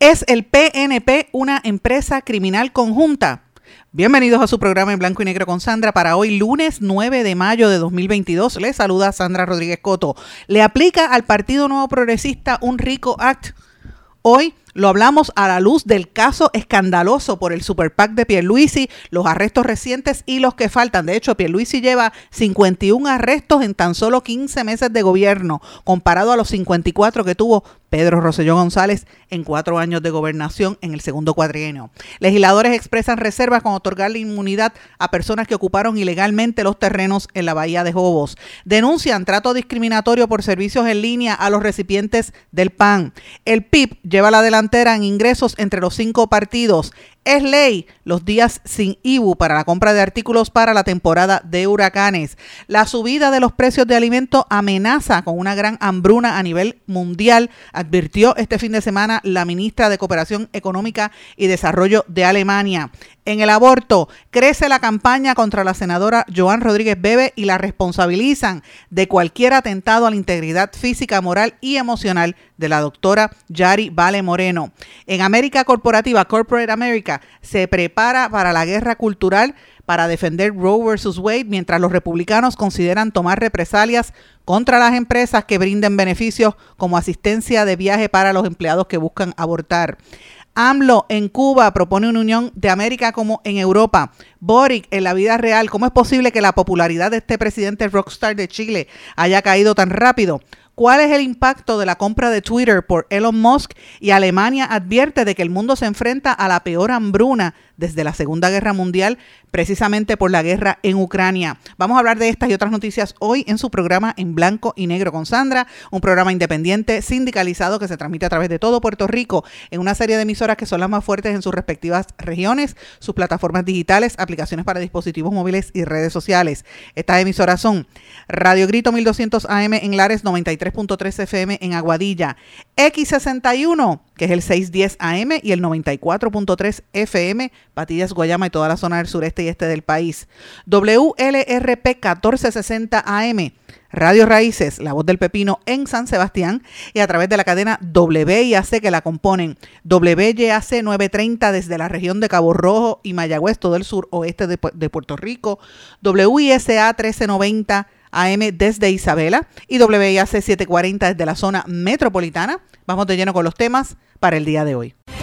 ¿Es el PNP una empresa criminal conjunta? Bienvenidos a su programa en blanco y negro con Sandra para hoy lunes 9 de mayo de 2022. Le saluda Sandra Rodríguez Coto. ¿Le aplica al Partido Nuevo Progresista un rico act? Hoy lo hablamos a la luz del caso escandaloso por el Super PAC de Pierluisi, los arrestos recientes y los que faltan. De hecho, Pierluisi lleva 51 arrestos en tan solo 15 meses de gobierno, comparado a los 54 que tuvo Pedro Rosselló González en cuatro años de gobernación en el segundo cuadrienio. Legisladores expresan reservas con otorgarle inmunidad a personas que ocuparon ilegalmente los terrenos en la bahía de Jobos. Denuncian trato discriminatorio por servicios en línea a los recipientes del PAN. El PIB lleva la delantera en ingresos entre los cinco partidos. Es ley los días sin IBU para la compra de artículos para la temporada de huracanes. La subida de los precios de alimentos amenaza con una gran hambruna a nivel mundial, advirtió este fin de semana la ministra de Cooperación Económica y Desarrollo de Alemania. En el aborto, crece la campaña contra la senadora Joan Rodríguez Bebe y la responsabilizan de cualquier atentado a la integridad física, moral y emocional de la doctora Yari Vale Moreno. En América Corporativa, Corporate America, se prepara para la guerra cultural para defender Roe versus Wade, mientras los republicanos consideran tomar represalias contra las empresas que brinden beneficios como asistencia de viaje para los empleados que buscan abortar. AMLO en Cuba propone una unión de América como en Europa. Boric en la vida real. ¿Cómo es posible que la popularidad de este presidente rockstar de Chile haya caído tan rápido? ¿Cuál es el impacto de la compra de Twitter por Elon Musk? Y Alemania advierte de que el mundo se enfrenta a la peor hambruna desde la Segunda Guerra Mundial, precisamente por la guerra en Ucrania. Vamos a hablar de estas y otras noticias hoy en su programa En Blanco y Negro con Sandra, un programa independiente, sindicalizado que se transmite a través de todo Puerto Rico en una serie de emisoras que son las más fuertes en sus respectivas regiones, sus plataformas digitales, aplicaciones para dispositivos móviles y redes sociales. Estas emisoras son Radio Grito 1200 AM en Lares 93.3 FM en Aguadilla, X61 que es el 610 AM y el 94.3 FM, Patillas, Guayama y toda la zona del sureste y este del país. WLRP 1460 AM, Radio Raíces, La Voz del Pepino en San Sebastián y a través de la cadena WIAC que la componen WYAC 930 desde la región de Cabo Rojo y Mayagüez, todo el sur oeste de, de Puerto Rico, WISA 1390 AM desde Isabela y WIAC 740 desde la zona metropolitana. Vamos de lleno con los temas para el día de hoy.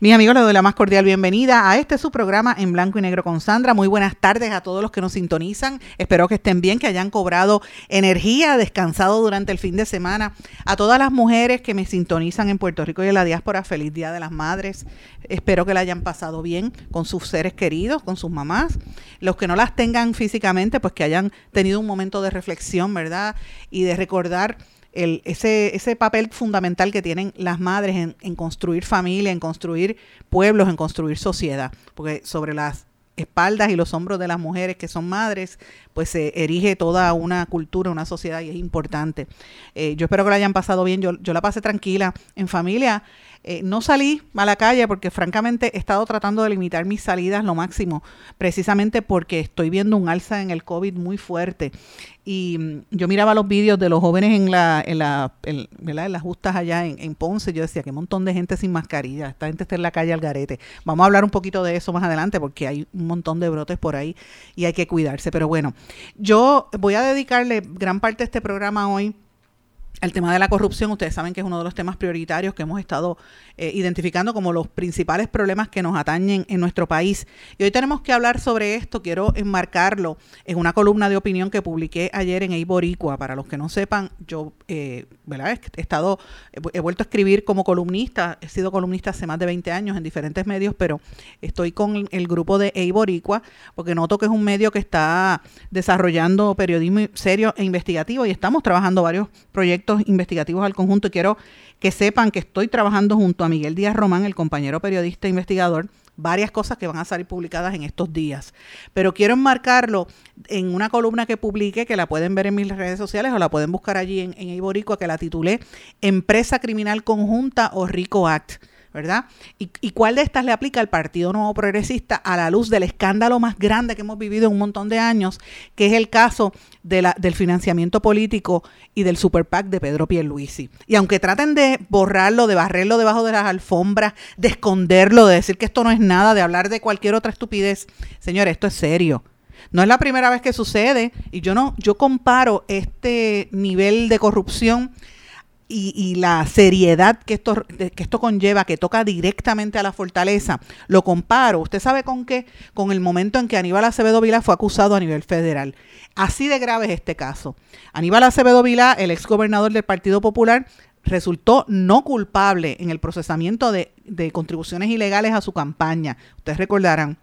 Mis amigos, les doy la más cordial bienvenida a este su programa en blanco y negro con Sandra. Muy buenas tardes a todos los que nos sintonizan. Espero que estén bien, que hayan cobrado energía, descansado durante el fin de semana. A todas las mujeres que me sintonizan en Puerto Rico y en la diáspora, feliz Día de las Madres. Espero que la hayan pasado bien con sus seres queridos, con sus mamás. Los que no las tengan físicamente, pues que hayan tenido un momento de reflexión, ¿verdad? Y de recordar ese, ese papel fundamental que tienen las madres en, en construir familia, en construir pueblos, en construir sociedad, porque sobre las espaldas y los hombros de las mujeres que son madres, pues se erige toda una cultura, una sociedad y es importante. Eh, yo espero que la hayan pasado bien, yo, yo la pasé tranquila en familia. Eh, no salí a la calle porque francamente he estado tratando de limitar mis salidas lo máximo, precisamente porque estoy viendo un alza en el COVID muy fuerte. Y mm, yo miraba los vídeos de los jóvenes en la, en la, en, las justas allá en, en, Ponce. Yo decía, qué montón de gente sin mascarilla. Esta gente está en la calle al garete. Vamos a hablar un poquito de eso más adelante porque hay un montón de brotes por ahí y hay que cuidarse. Pero bueno, yo voy a dedicarle gran parte de este programa hoy el tema de la corrupción, ustedes saben que es uno de los temas prioritarios que hemos estado eh, identificando como los principales problemas que nos atañen en nuestro país. Y hoy tenemos que hablar sobre esto. Quiero enmarcarlo en una columna de opinión que publiqué ayer en Eiboricua. Para los que no sepan, yo eh, ¿verdad? he estado, he vuelto a escribir como columnista. He sido columnista hace más de 20 años en diferentes medios, pero estoy con el grupo de Eiboricua porque noto que es un medio que está desarrollando periodismo serio e investigativo y estamos trabajando varios proyectos investigativos al conjunto y quiero que sepan que estoy trabajando junto a Miguel Díaz Román, el compañero periodista e investigador, varias cosas que van a salir publicadas en estos días. Pero quiero enmarcarlo en una columna que publiqué, que la pueden ver en mis redes sociales o la pueden buscar allí en, en Iboricua, que la titulé Empresa Criminal Conjunta o RICO Act ¿verdad? ¿Y, cuál de estas le aplica al Partido Nuevo Progresista a la luz del escándalo más grande que hemos vivido en un montón de años, que es el caso del financiamiento político y del super PAC de Pedro Pierluisi? Y aunque traten de borrarlo, de barrerlo debajo de las alfombras, de esconderlo, de decir que esto no es nada, de hablar de cualquier otra estupidez, señores, esto es serio. No es la primera vez que sucede y yo no yo comparo este nivel de corrupción y, la seriedad que esto, que esto conlleva, que toca directamente a la fortaleza, lo comparo, ¿usted sabe con qué? Con el momento en que Aníbal Acevedo Vilá fue acusado a nivel federal. Así de grave es este caso. Aníbal Acevedo Vilá, el ex gobernador del Partido Popular, resultó no culpable en el procesamiento de, de contribuciones ilegales a su campaña. Ustedes recordarán.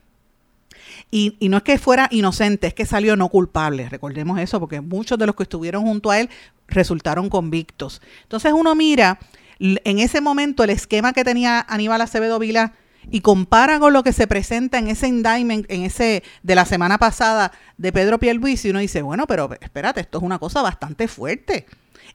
Y, y, no es que fuera inocente, es que salió no culpable. Recordemos eso, porque muchos de los que estuvieron junto a él resultaron convictos. Entonces uno mira en ese momento el esquema que tenía Aníbal Acevedo Vila y compara con lo que se presenta en ese indictment, en ese de la semana pasada de Pedro Pierluisi, y uno dice, bueno, pero espérate, esto es una cosa bastante fuerte.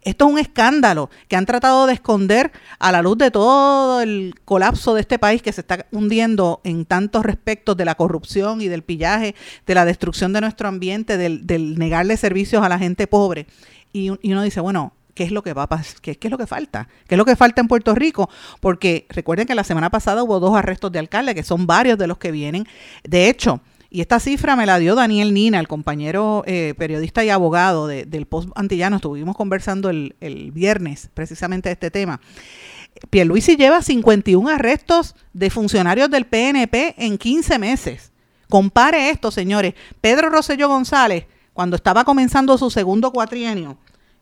Esto es un escándalo que han tratado de esconder a la luz de todo el colapso de este país que se está hundiendo en tantos respectos de la corrupción y del pillaje, de la destrucción de nuestro ambiente, del, negarle servicios a la gente pobre y, uno dice, bueno, ¿qué es lo que va a pasar? ¿Qué, es lo que falta? ¿Qué es lo que falta en Puerto Rico? Porque recuerden que la semana pasada hubo dos arrestos de alcalde, que son varios de los que vienen. De hecho, y esta cifra me la dio Daniel Nina, el compañero eh, periodista y abogado del Post Antillano. Estuvimos conversando el, el viernes precisamente de este tema. Pierluisi lleva 51 arrestos de funcionarios del PNP en 15 meses. Compare esto, señores. Pedro Rosselló González cuando estaba comenzando su segundo cuatrienio,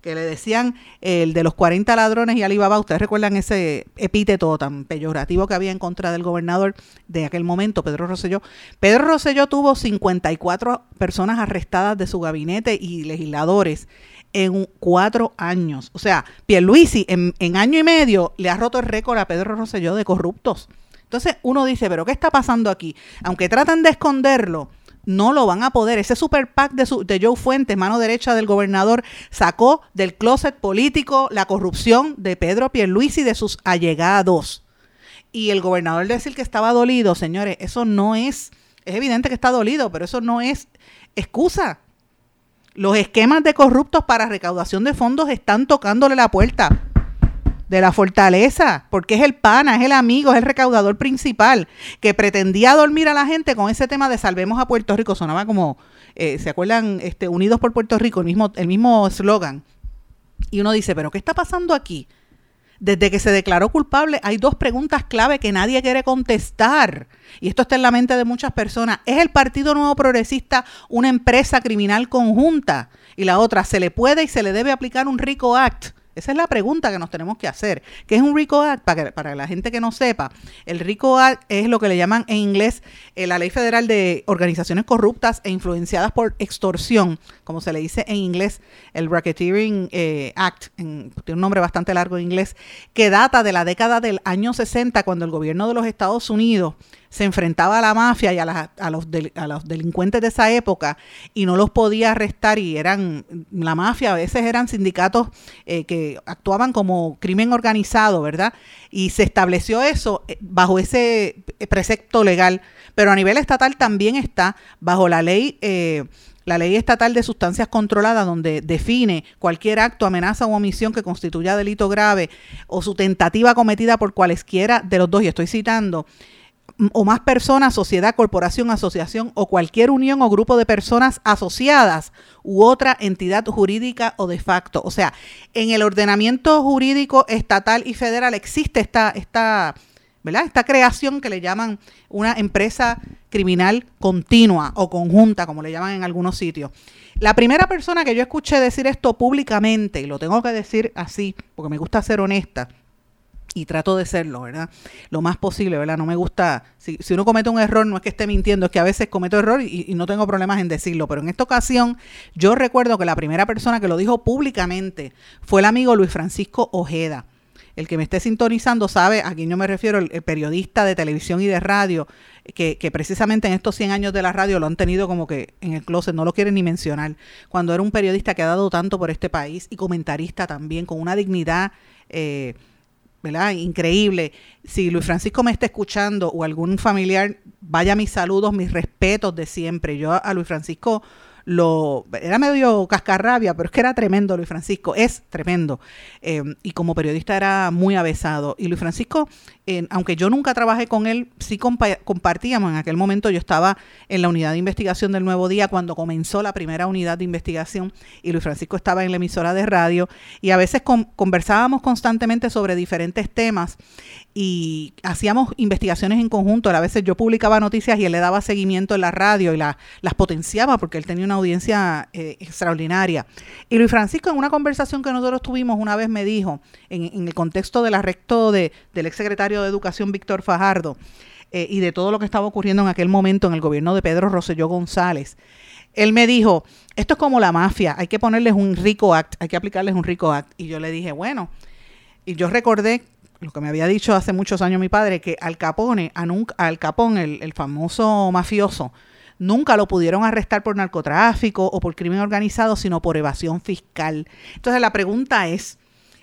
que le decían el de los 40 ladrones y Alibaba, ustedes recuerdan ese epíteto tan peyorativo que había en contra del gobernador de aquel momento, Pedro Rosselló. Pedro Rosselló tuvo 54 personas arrestadas de su gabinete y legisladores en cuatro años. O sea, Pierluisi en, en año y medio le ha roto el récord a Pedro Rosselló de corruptos. Entonces uno dice, pero ¿qué está pasando aquí? Aunque tratan de esconderlo, no lo van a poder. Ese super PAC de, de Joe Fuentes, mano derecha del gobernador, sacó del closet político la corrupción de Pedro Pierluisi y de sus allegados. Y el gobernador decir que estaba dolido, señores, eso no es, es evidente que está dolido, pero eso no es excusa. Los esquemas de corruptos para recaudación de fondos están tocándole la puerta de la fortaleza, porque es el pana, es el amigo, es el recaudador principal, que pretendía dormir a la gente con ese tema de salvemos a Puerto Rico, sonaba como, eh, ¿se acuerdan? Este, Unidos por Puerto Rico, el mismo el mismo eslogan. Y uno dice, pero ¿qué está pasando aquí? Desde que se declaró culpable hay dos preguntas clave que nadie quiere contestar. Y esto está en la mente de muchas personas. ¿Es el Partido Nuevo Progresista una empresa criminal conjunta? Y la otra, ¿se le puede y se le debe aplicar un RICO Act? Esa es la pregunta que nos tenemos que hacer. ¿Qué es un RICO Act? Para, para la gente que no sepa, el RICO Act es lo que le llaman en inglés eh, la Ley Federal de Organizaciones Corruptas e Influenciadas por Extorsión, como se le dice en inglés, el Racketeering eh, Act, tiene un nombre bastante largo en inglés, que data de la década del año 60, cuando el gobierno de los Estados Unidos se enfrentaba a la mafia y a, los, a los delincuentes de esa época y no los podía arrestar y eran, la mafia a veces eran sindicatos eh, que actuaban como crimen organizado, ¿verdad? Y se estableció eso eh, bajo ese precepto legal, pero a nivel estatal también está bajo la ley. Eh, la ley estatal de sustancias controladas, donde define cualquier acto, amenaza o omisión que constituya delito grave o su tentativa cometida por cualesquiera de los dos, y estoy citando, o más personas, sociedad, corporación, asociación o cualquier unión o grupo de personas asociadas u otra entidad jurídica o de facto. O sea, en el ordenamiento jurídico estatal y federal existe esta, esta, ¿verdad? esta creación que le llaman una empresa criminal continua o conjunta, como le llaman en algunos sitios. La primera persona que yo escuché decir esto públicamente, y lo tengo que decir así, porque me gusta ser honesta, y trato de serlo, ¿verdad? Lo más posible, ¿verdad? No me gusta, si, uno comete un error, no es que esté mintiendo, es que a veces cometo error y, no tengo problemas en decirlo, pero en esta ocasión yo recuerdo que la primera persona que lo dijo públicamente fue el amigo Luis Francisco Ojeda. El que me esté sintonizando sabe a quién yo me refiero, el, el periodista de televisión y de radio, que, que, precisamente en estos 100 años de la radio lo han tenido como que en el closet, no lo quieren ni mencionar, cuando era un periodista que ha dado tanto por este país y comentarista también, con una dignidad... Eh, ¿verdad? Increíble. Si Luis Francisco me está escuchando o algún familiar, vaya mis saludos, mis respetos de siempre. Yo a Luis Francisco lo era medio cascarrabia, pero es que era tremendo Luis Francisco, es tremendo. Eh, y como periodista era muy avesado. Y Luis Francisco, aunque yo nunca trabajé con él, sí compa compartíamos. En aquel momento yo estaba en la unidad de investigación del Nuevo Día cuando comenzó la primera unidad de investigación y Luis Francisco estaba en la emisora de radio y a veces con conversábamos constantemente sobre diferentes temas y hacíamos investigaciones en conjunto. A veces yo publicaba noticias y él le daba seguimiento en la radio y la, las potenciaba porque él tenía una audiencia eh, extraordinaria. Y Luis Francisco, en una conversación que nosotros tuvimos una vez, me dijo, en, el contexto del arresto de, del exsecretario de Educación, Víctor Fajardo, eh, y de todo lo que estaba ocurriendo en aquel momento en el gobierno de Pedro Rosselló González. Él me dijo, esto es como la mafia, hay que ponerles un rico act, hay que aplicarles un rico act. Y yo le dije, bueno, y yo recordé lo que me había dicho hace muchos años mi padre, que Al Capone, Al Capone, el famoso mafioso, nunca lo pudieron arrestar por narcotráfico o por crimen organizado, sino por evasión fiscal. Entonces la pregunta es,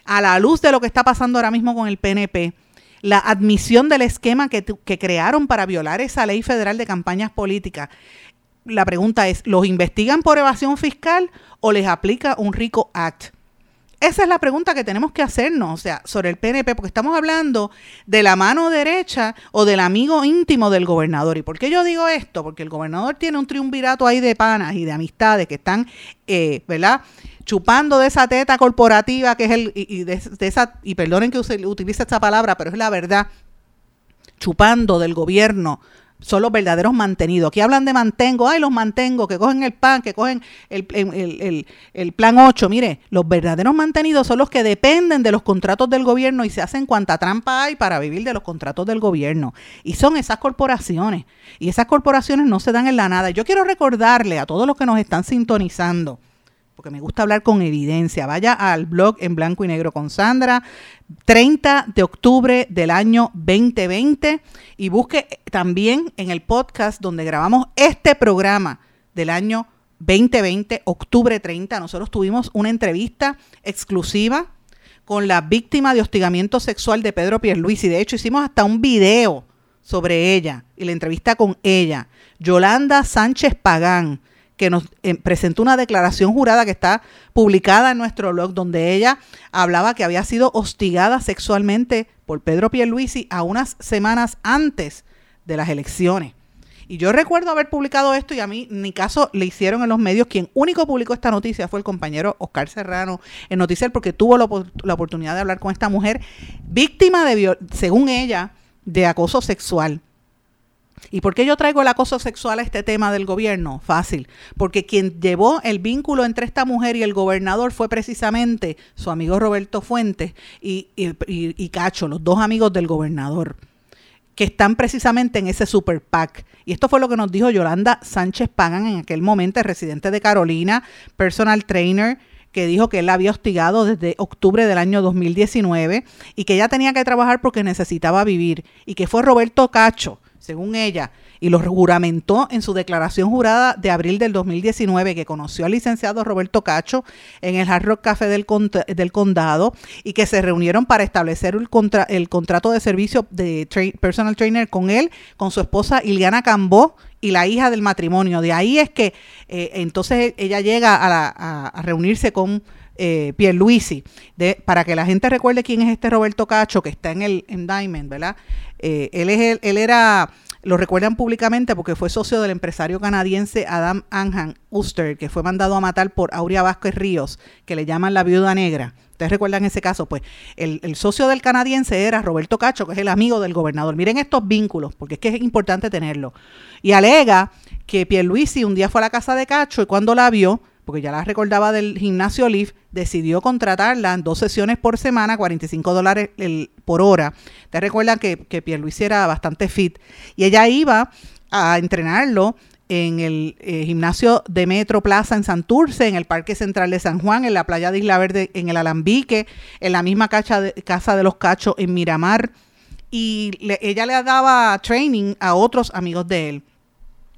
a la luz de lo que está pasando ahora mismo con el PNP, la admisión del esquema que, que crearon para violar esa ley federal de campañas políticas, la pregunta es, ¿los investigan por evasión fiscal o les aplica un RICO Act? Esa es la pregunta que tenemos que hacernos, o sea, sobre el PNP, porque estamos hablando de la mano derecha o del amigo íntimo del gobernador. ¿Y por qué yo digo esto? Porque el gobernador tiene un triunvirato ahí de panas y de amistades que están, eh, ¿verdad? Chupando de esa teta corporativa que es el, y, y de, esa, y perdonen que utilice esta palabra, pero es la verdad, chupando del gobierno son los verdaderos mantenidos. Aquí hablan de mantengo, ay, los mantengo, que cogen el pan, que cogen el, el, el, el, plan 8. Mire, los verdaderos mantenidos son los que dependen de los contratos del gobierno y se hacen cuanta trampa hay para vivir de los contratos del gobierno. Y son esas corporaciones. Y esas corporaciones no se dan en la nada. Yo quiero recordarle a todos los que nos están sintonizando, porque me gusta hablar con evidencia. Vaya al blog en blanco y negro con Sandra, 30 de octubre del año 2020 y busque también en el podcast donde grabamos este programa del año 2020, octubre 30. Nosotros tuvimos una entrevista exclusiva con la víctima de hostigamiento sexual de Pedro Pierluisi. De hecho, hicimos hasta un video sobre ella y la entrevista con ella. Yolanda Sánchez Pagán que nos eh, presentó una declaración jurada que está publicada en nuestro blog, donde ella hablaba que había sido hostigada sexualmente por Pedro Pierluisi a unas semanas antes de las elecciones. Y yo recuerdo haber publicado esto y a mí ni caso le hicieron en los medios. Quien único publicó esta noticia fue el compañero Oscar Serrano en Noticiel porque tuvo la, la oportunidad de hablar con esta mujer víctima de, según ella, de acoso sexual. ¿Y por qué yo traigo el acoso sexual a este tema del gobierno? Fácil, porque quien llevó el vínculo entre esta mujer y el gobernador fue precisamente su amigo Roberto Fuentes y, y, Cacho, los dos amigos del gobernador, que están precisamente en ese super PAC. Y esto fue lo que nos dijo Yolanda Sánchez Pagan en aquel momento, residente de Carolina, personal trainer, que dijo que él la había hostigado desde octubre del año 2019 y que ella tenía que trabajar porque necesitaba vivir y que fue Roberto Cacho según ella, y lo juramentó en su declaración jurada de abril del 2019 que conoció al licenciado Roberto Cacho en el Hard Rock Café del, del Condado y que se reunieron para establecer el, contra el contrato de servicio de personal trainer con él, con su esposa Iliana Cambó y la hija del matrimonio. De ahí es que eh, entonces ella llega a, la, a, a reunirse con eh, Pierluisi, de, para que la gente recuerde quién es este Roberto Cacho que está en el Diamond, ¿verdad? Eh, él, es el, él era, lo recuerdan públicamente porque fue socio del empresario canadiense Adam Anhan Uster, que fue mandado a matar por Aurea Vázquez Ríos, que le llaman la viuda negra. ¿Ustedes recuerdan ese caso? Pues el, el, socio del canadiense era Roberto Cacho, que es el amigo del gobernador. Miren estos vínculos, porque es que es importante tenerlo. Y alega que Pierluisi un día fue a la casa de Cacho y cuando la vio, porque ya la recordaba del gimnasio Leaf, decidió contratarla en dos sesiones por semana, 45 dólares por hora. Te recuerdan que, que Pierluisi era bastante fit. Y ella iba a entrenarlo en el eh, gimnasio de Metro Plaza en Santurce, en el Parque Central de San Juan, en la playa de Isla Verde, en el Alambique, en la misma de, Casa de los Cachos en Miramar. Y ella le daba training a otros amigos de él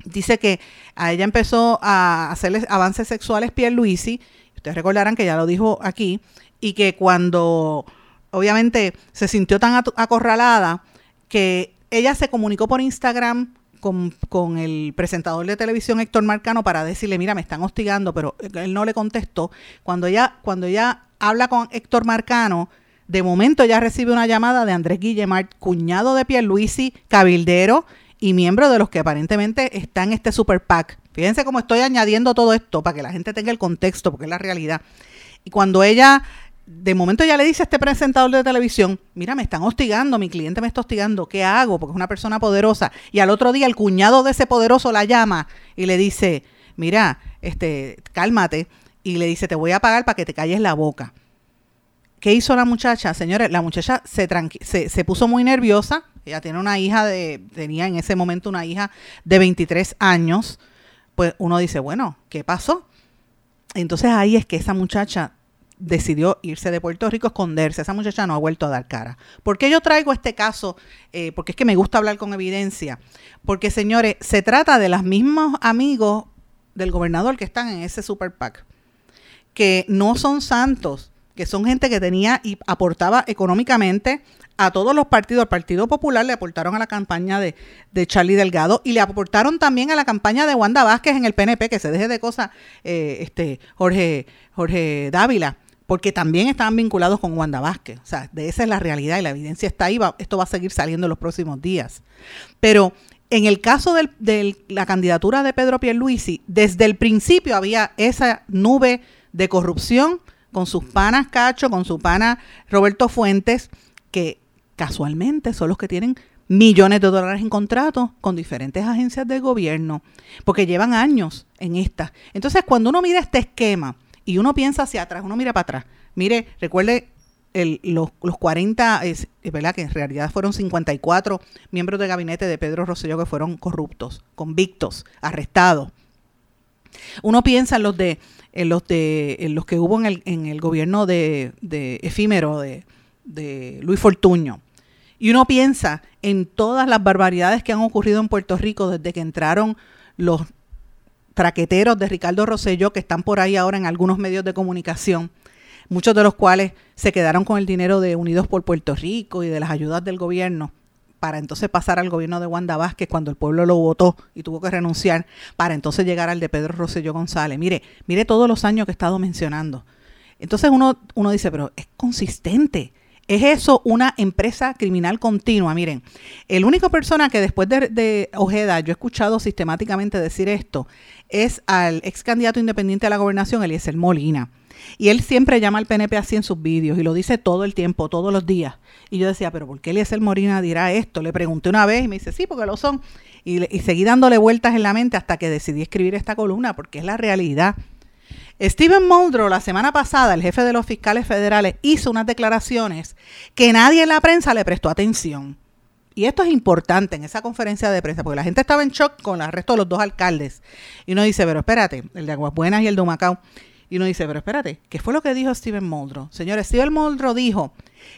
dice que a ella empezó a hacerle avances sexuales Pierluisi, ustedes recordarán que ya lo dijo aquí, y que cuando obviamente se sintió tan acorralada que ella se comunicó por Instagram con, con, el presentador de televisión Héctor Marcano para decirle, mira, me están hostigando, pero él no le contestó. Cuando ella, cuando ella habla con Héctor Marcano, de momento ya recibe una llamada de Andrés Guillemart, cuñado de Pierluisi, cabildero, y miembro de los que aparentemente están en este super PAC. Fíjense cómo estoy añadiendo todo esto para que la gente tenga el contexto, porque es la realidad. Y cuando ella, de momento ya le dice a este presentador de televisión, mira, me están hostigando, mi cliente me está hostigando, ¿qué hago? Porque es una persona poderosa. Y al otro día el cuñado de ese poderoso la llama y le dice, mira, este, cálmate. Y le dice, te voy a pagar para que te calles la boca. ¿Qué hizo la muchacha? Señores, la muchacha se, se, se puso muy nerviosa, ella tiene una hija de, tenía en ese momento una hija de 23 años, pues uno dice, bueno, ¿qué pasó? Entonces ahí es que esa muchacha decidió irse de Puerto Rico, esconderse. Esa muchacha no ha vuelto a dar cara. ¿Por qué yo traigo este caso? Eh, porque es que me gusta hablar con evidencia. Porque, señores, se trata de los mismos amigos del gobernador que están en ese super PAC, que no son santos, que son gente que tenía y aportaba económicamente a todos los partidos, al Partido Popular le aportaron a la campaña de, de, Charlie Delgado y le aportaron también a la campaña de Wanda Vázquez en el PNP, que se deje de cosas, eh, este, Jorge, Jorge Dávila, porque también estaban vinculados con Wanda Vázquez. O sea, de esa es la realidad y la evidencia está ahí, esto va a seguir saliendo en los próximos días. Pero en el caso de la candidatura de Pedro Pierluisi, desde el principio había esa nube de corrupción con sus panas Cacho, con su pana Roberto Fuentes, que casualmente son los que tienen millones de dólares en contratos con diferentes agencias del gobierno, porque llevan años en esta. Entonces, cuando uno mira este esquema y uno piensa hacia atrás, uno mira para atrás, mire, recuerde los, los, 40, es, verdad que en realidad fueron 54 miembros del gabinete de Pedro Rosselló que fueron corruptos, convictos, arrestados. Uno piensa en los de, en los de, en los que hubo en el, en el gobierno de, de efímero de, de Luis Fortuño. Y uno piensa en todas las barbaridades que han ocurrido en Puerto Rico desde que entraron los traqueteros de Ricardo Rosselló, que están por ahí ahora en algunos medios de comunicación, muchos de los cuales se quedaron con el dinero de Unidos por Puerto Rico y de las ayudas del gobierno, para entonces pasar al gobierno de Wanda Vázquez cuando el pueblo lo votó y tuvo que renunciar, para entonces llegar al de Pedro Rosselló González. Mire, mire todos los años que he estado mencionando. Entonces uno, uno dice, pero es consistente. ¿Es eso una empresa criminal continua? Miren, el único persona que después de, Ojeda yo he escuchado sistemáticamente decir esto es al ex candidato independiente a la gobernación, Eliezer Molina. Y él siempre llama al PNP así en sus vídeos y lo dice todo el tiempo, todos los días. Y yo decía, pero ¿por qué Eliezer Molina dirá esto? Le pregunté una vez y me dice, sí, porque lo son. Y, y seguí dándole vueltas en la mente hasta que decidí escribir esta columna, porque es la realidad. Steven Muldrow la semana pasada, el jefe de los fiscales federales, hizo unas declaraciones que nadie en la prensa le prestó atención. Y esto es importante en esa conferencia de prensa, porque la gente estaba en shock con el arresto de los dos alcaldes. Y uno dice, pero espérate, el de Aguas Buenas y el de Humacao. Y uno dice, pero espérate, ¿qué fue lo que dijo Steven Muldrow? Señores, Steven Muldrow dijo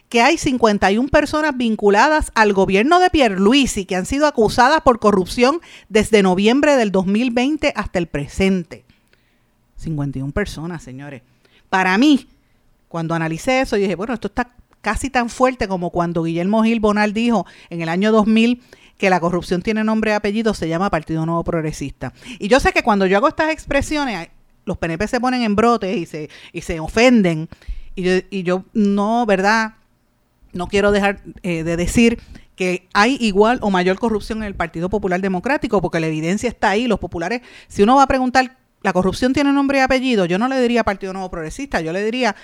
que hay 51 personas vinculadas al gobierno de Pierluisi que han sido acusadas por corrupción desde noviembre del 2020 hasta el presente. 51 personas, señores. Para mí, cuando analicé eso, yo dije, bueno, esto está casi tan fuerte como cuando Guillermo Gil Bonal dijo en el año 2000 que la corrupción tiene nombre y apellido, se llama Partido Nuevo Progresista. Y yo sé que cuando yo hago estas expresiones, los PNP se ponen en brotes y se, y se ofenden. Y yo, y yo no, ¿verdad? No quiero dejar eh, de decir que hay igual o mayor corrupción en el Partido Popular Democrático, porque la evidencia está ahí. Los populares, si uno va a preguntar, ¿la corrupción tiene nombre y apellido? Yo no le diría Partido Nuevo Progresista, yo le diría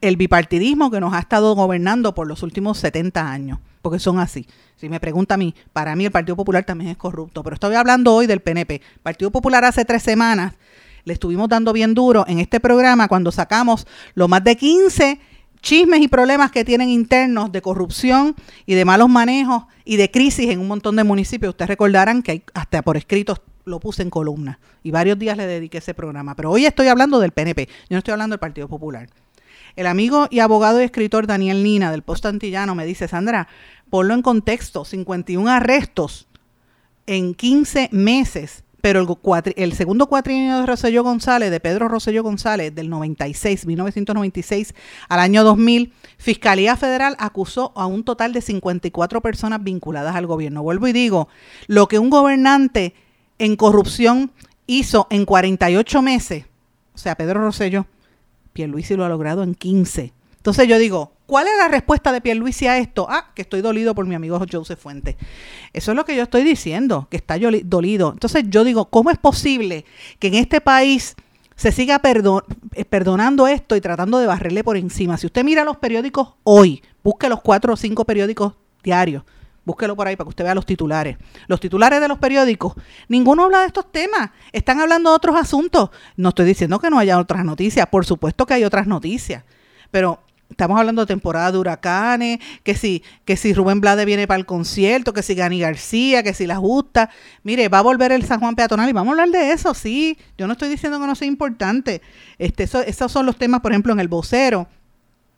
el bipartidismo que nos ha estado gobernando por los últimos 70 años, porque son así. Si me pregunta a mí, para mí el Partido Popular también es corrupto, pero estoy hablando hoy del PNP. Partido Popular hace tres semanas le estuvimos dando bien duro en este programa cuando sacamos lo más de 15 chismes y problemas que tienen internos de corrupción y de malos manejos y de crisis en un montón de municipios. Ustedes recordarán que hasta por escrito lo puse en columna y varios días le dediqué ese programa. Pero hoy estoy hablando del PNP, yo no estoy hablando del Partido Popular. El amigo y abogado y escritor Daniel Nina del Post Antillano me dice, Sandra, ponlo en contexto, 51 arrestos en 15 meses pero el, segundo cuatrienio de Rosselló González, de Pedro Rosselló González, del 96, 1996 al año 2000, Fiscalía Federal acusó a un total de 54 personas vinculadas al gobierno. Vuelvo y digo, lo que un gobernante en corrupción hizo en 48 meses, o sea, Pedro Rosselló, Pierluisi lo ha logrado en 15. Entonces yo digo, ¿cuál es la respuesta de Pierluisi a esto? Ah, que estoy dolido por mi amigo Joseph Fuente. Eso es lo que yo estoy diciendo, que está dolido. Entonces yo digo, ¿cómo es posible que en este país se siga eh, perdonando esto y tratando de barrerle por encima? Si usted mira los periódicos hoy, busque los cuatro o cinco periódicos diarios, búsquelo por ahí para que usted vea los titulares. Los titulares de los periódicos, ninguno habla de estos temas, están hablando de otros asuntos. No estoy diciendo que no haya otras noticias, por supuesto que hay otras noticias, pero Estamos hablando de temporada de huracanes, que si, que si Rubén Blade viene para el concierto, que si Gani García, que si la justa. Mire, va a volver el San Juan Peatonal y vamos a hablar de eso, sí. Yo no estoy diciendo que no sea importante. Este, esos son los temas, por ejemplo, en el vocero.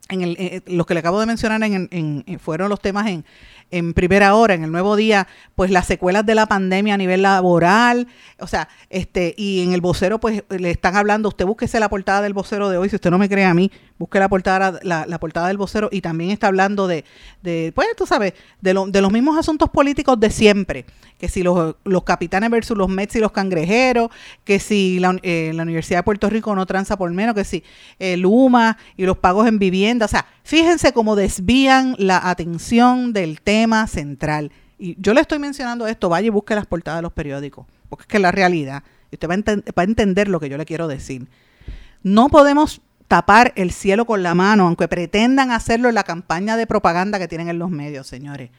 En el, eh, los que le acabo de mencionar en, fueron los temas en, en primera hora, en el nuevo día, pues las secuelas de la pandemia a nivel laboral, o sea, este, y en el vocero, pues le están hablando, usted búsquese la portada del vocero de hoy, si usted no me cree a mí, busque la portada, la, la portada del vocero, y también está hablando de, de pues tú sabes, de, lo, de los mismos asuntos políticos de siempre, que si los, los capitanes versus los Mets y los cangrejeros, que si la, eh, la Universidad de Puerto Rico no tranza por menos, que si el UMA y los pagos en vivienda, o sea, fíjense cómo desvían la atención del tema central. Y yo le estoy mencionando esto, vaya y busque las portadas de los periódicos, porque es que la realidad, usted va a, va a entender lo que yo le quiero decir. No podemos tapar el cielo con la mano, aunque pretendan hacerlo en la campaña de propaganda que tienen en los medios, señores.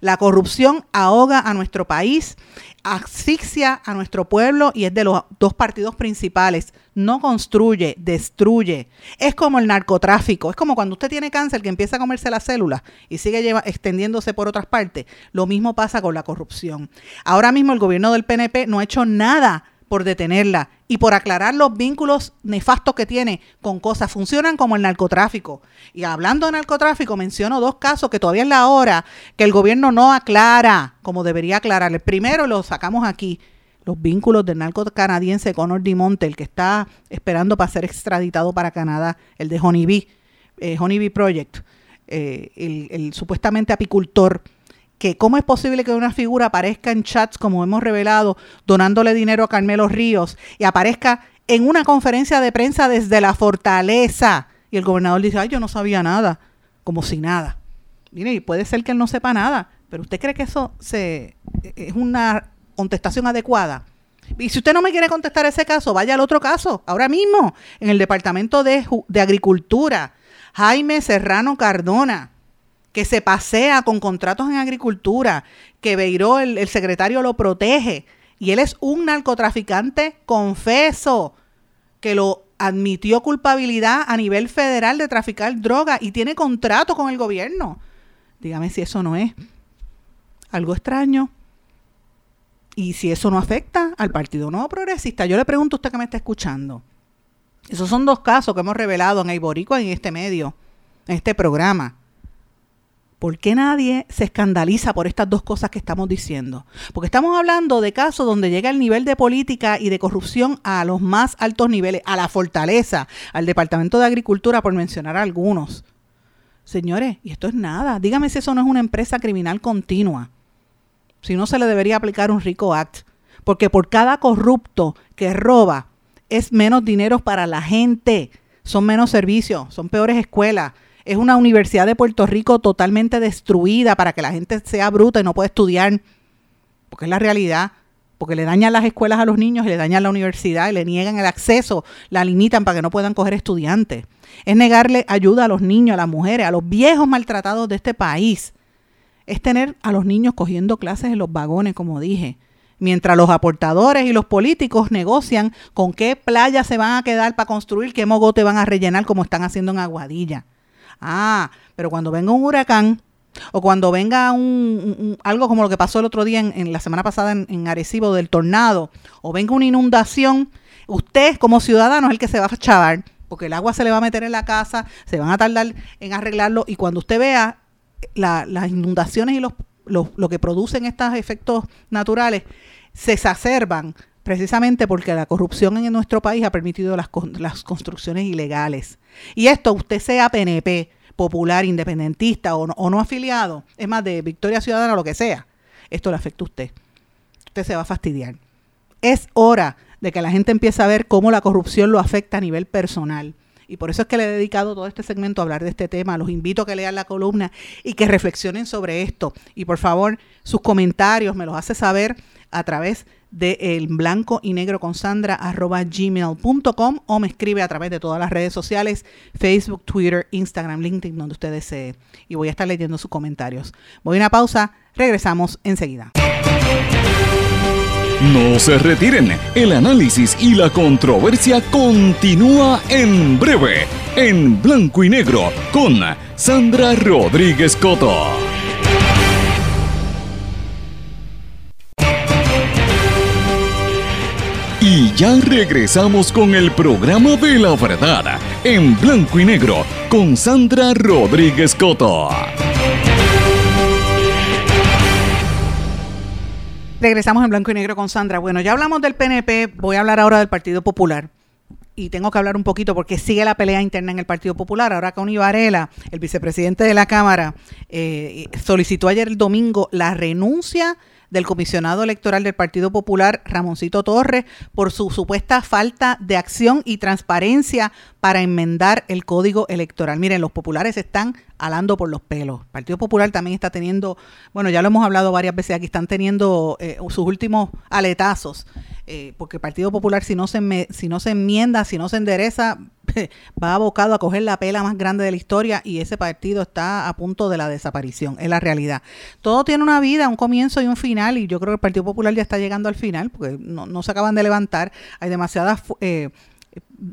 La corrupción ahoga a nuestro país, asfixia a nuestro pueblo y es de los dos partidos principales. No construye, destruye. Es como el narcotráfico. Es como cuando usted tiene cáncer que empieza a comerse las células y sigue extendiéndose por otras partes. Lo mismo pasa con la corrupción. Ahora mismo el gobierno del PNP no ha hecho nada por detenerla y por aclarar los vínculos nefastos que tiene con cosas. Funcionan como el narcotráfico. Y hablando de narcotráfico, menciono dos casos que todavía es la hora que el gobierno no aclara como debería aclarar. El primero lo sacamos aquí, los vínculos del narco canadiense Conor Dimonte, el que está esperando para ser extraditado para Canadá, el de Honeybee, eh, Honeybee Project, eh, el, el supuestamente apicultor que cómo es posible que una figura aparezca en chats, como hemos revelado, donándole dinero a Carmelo Ríos y aparezca en una conferencia de prensa desde la fortaleza. Y el gobernador dice, ay, yo no sabía nada, como si nada. Mire, y puede ser que él no sepa nada, pero ¿usted cree que eso se, es una contestación adecuada? Y si usted no me quiere contestar ese caso, vaya al otro caso, ahora mismo, en el Departamento de, de Agricultura. Jaime Serrano Cardona, que se pasea con contratos en agricultura, que Beiró, el, secretario, lo protege. Y él es un narcotraficante confeso, que lo admitió culpabilidad a nivel federal de traficar droga y tiene contrato con el gobierno. Dígame si eso no es algo extraño. Y si eso no afecta al Partido Nuevo Progresista, yo le pregunto a usted que me está escuchando. Esos son dos casos que hemos revelado en Iborico en este medio, en este programa. ¿Por qué nadie se escandaliza por estas dos cosas que estamos diciendo? Porque estamos hablando de casos donde llega el nivel de política y de corrupción a los más altos niveles, a la fortaleza, al Departamento de Agricultura, por mencionar algunos. Señores, y esto es nada. Dígame si eso no es una empresa criminal continua. Si no se le debería aplicar un RICO Act. Porque por cada corrupto que roba, es menos dinero para la gente, son menos servicios, son peores escuelas. Es una universidad de Puerto Rico totalmente destruida para que la gente sea bruta y no pueda estudiar, porque es la realidad porque le dañan las escuelas a los niños y le dañan la universidad y le niegan el acceso, la limitan para que no puedan coger estudiantes. Es negarle ayuda a los niños, a las mujeres, a los viejos maltratados de este país. Es tener a los niños cogiendo clases en los vagones, como dije. Mientras los aportadores y los políticos negocian con qué playa se van a quedar para construir, qué mogote van a rellenar como están haciendo en Aguadilla. Ah, pero cuando venga un huracán, o cuando venga un, algo como lo que pasó el otro día en, la semana pasada en, Arecibo del tornado, o venga una inundación, usted como ciudadano es el que se va a chavar, porque el agua se le va a meter en la casa, se van a tardar en arreglarlo, y cuando usted vea las inundaciones y los, lo que producen estos efectos naturales, se exacerban precisamente porque la corrupción en nuestro país ha permitido las, construcciones ilegales. Y esto, usted sea PNP, popular, independentista o no, afiliado, es más de Victoria Ciudadana lo que sea, esto le afecta a usted. Usted se va a fastidiar. Es hora de que la gente empiece a ver cómo la corrupción lo afecta a nivel personal. Y por eso es que le he dedicado todo este segmento a hablar de este tema. Los invito a que lean la columna y que reflexionen sobre esto. Y por favor, sus comentarios me los hace saber a través de el blanco y negro con Sandra arroba gmail.com o me escribe a través de todas las redes sociales, Facebook, Twitter, Instagram, LinkedIn, donde usted desee. Y voy a estar leyendo sus comentarios. Voy a una pausa, regresamos enseguida. No se retiren, el análisis y la controversia continúa en breve, en blanco y negro, con Sandra Rodríguez Coto. Y ya regresamos con el programa de la verdad, en blanco y negro, con Sandra Rodríguez Coto. Regresamos en blanco y negro con Sandra. Bueno, ya hablamos del PNP, voy a hablar ahora del Partido Popular. Y tengo que hablar un poquito porque sigue la pelea interna en el Partido Popular. Ahora con Varela, el vicepresidente de la Cámara, eh, solicitó ayer el domingo la renuncia del comisionado electoral del Partido Popular, Ramoncito Torres, por su supuesta falta de acción y transparencia para enmendar el código electoral. Miren, los populares están alando por los pelos. El Partido Popular también está teniendo, bueno, ya lo hemos hablado varias veces aquí, están teniendo eh, sus últimos aletazos, eh, porque el Partido Popular si no, se si no se enmienda, si no se endereza, va abocado a coger la pela más grande de la historia y ese partido está a punto de la desaparición, es la realidad. Todo tiene una vida, un comienzo y un final y yo creo que el Partido Popular ya está llegando al final porque no, no se acaban de levantar, hay demasiadas... Eh,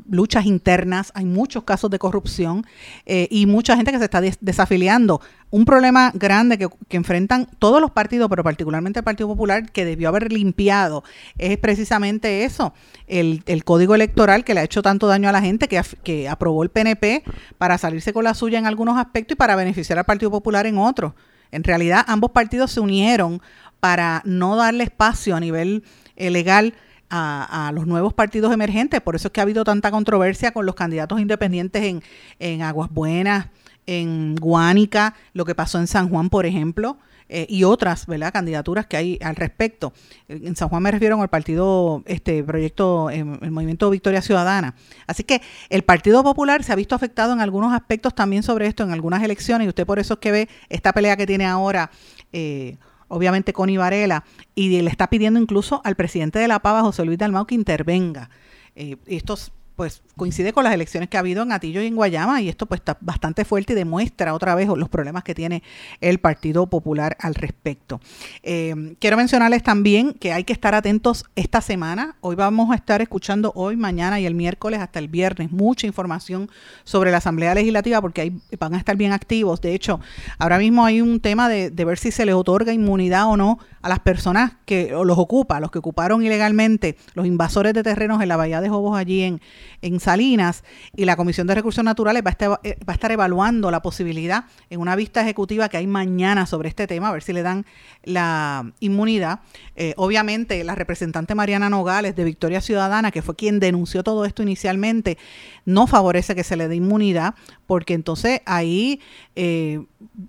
luchas internas, hay muchos casos de corrupción eh, y mucha gente que se está desafiliando. Un problema grande que, enfrentan todos los partidos, pero particularmente el Partido Popular, que debió haber limpiado, es precisamente eso, el, código electoral que le ha hecho tanto daño a la gente, que, que aprobó el PNP para salirse con la suya en algunos aspectos y para beneficiar al Partido Popular en otros. En realidad, ambos partidos se unieron para no darle espacio a nivel eh, legal a, los nuevos partidos emergentes. Por eso es que ha habido tanta controversia con los candidatos independientes en, en Aguas Buenas, en Guánica, lo que pasó en San Juan, por ejemplo. Eh, y otras ¿verdad? candidaturas que hay al respecto. En San Juan me refiero al partido, este proyecto, em, el movimiento Victoria Ciudadana. Así que el Partido Popular se ha visto afectado en algunos aspectos también sobre esto, en algunas elecciones, y usted por eso es que ve esta pelea que tiene ahora. Eh, obviamente Connie Varela, y le está pidiendo incluso al presidente de la Pava, José Luis Dalmau, que intervenga. Eh, estos pues coincide con las elecciones que ha habido en Atillo y en Guayama y esto pues está bastante fuerte y demuestra otra vez los problemas que tiene el Partido Popular al respecto. Eh, quiero mencionarles también que hay que estar atentos esta semana. Hoy vamos a estar escuchando hoy, mañana y el miércoles hasta el viernes mucha información sobre la Asamblea Legislativa porque ahí van a estar bien activos. De hecho, ahora mismo hay un tema de, ver si se les otorga inmunidad o no a las personas que los ocupa, los que ocuparon ilegalmente, los invasores de terrenos en la Bahía de Jobos allí en, en Salinas y la Comisión de Recursos Naturales va a, estar, eh, va a estar evaluando la posibilidad en una vista ejecutiva que hay mañana sobre este tema, a ver si le dan la inmunidad. Eh, obviamente, la representante Mariana Nogales de Victoria Ciudadana, que fue quien denunció todo esto inicialmente, no favorece que se le dé inmunidad, porque entonces ahí, eh,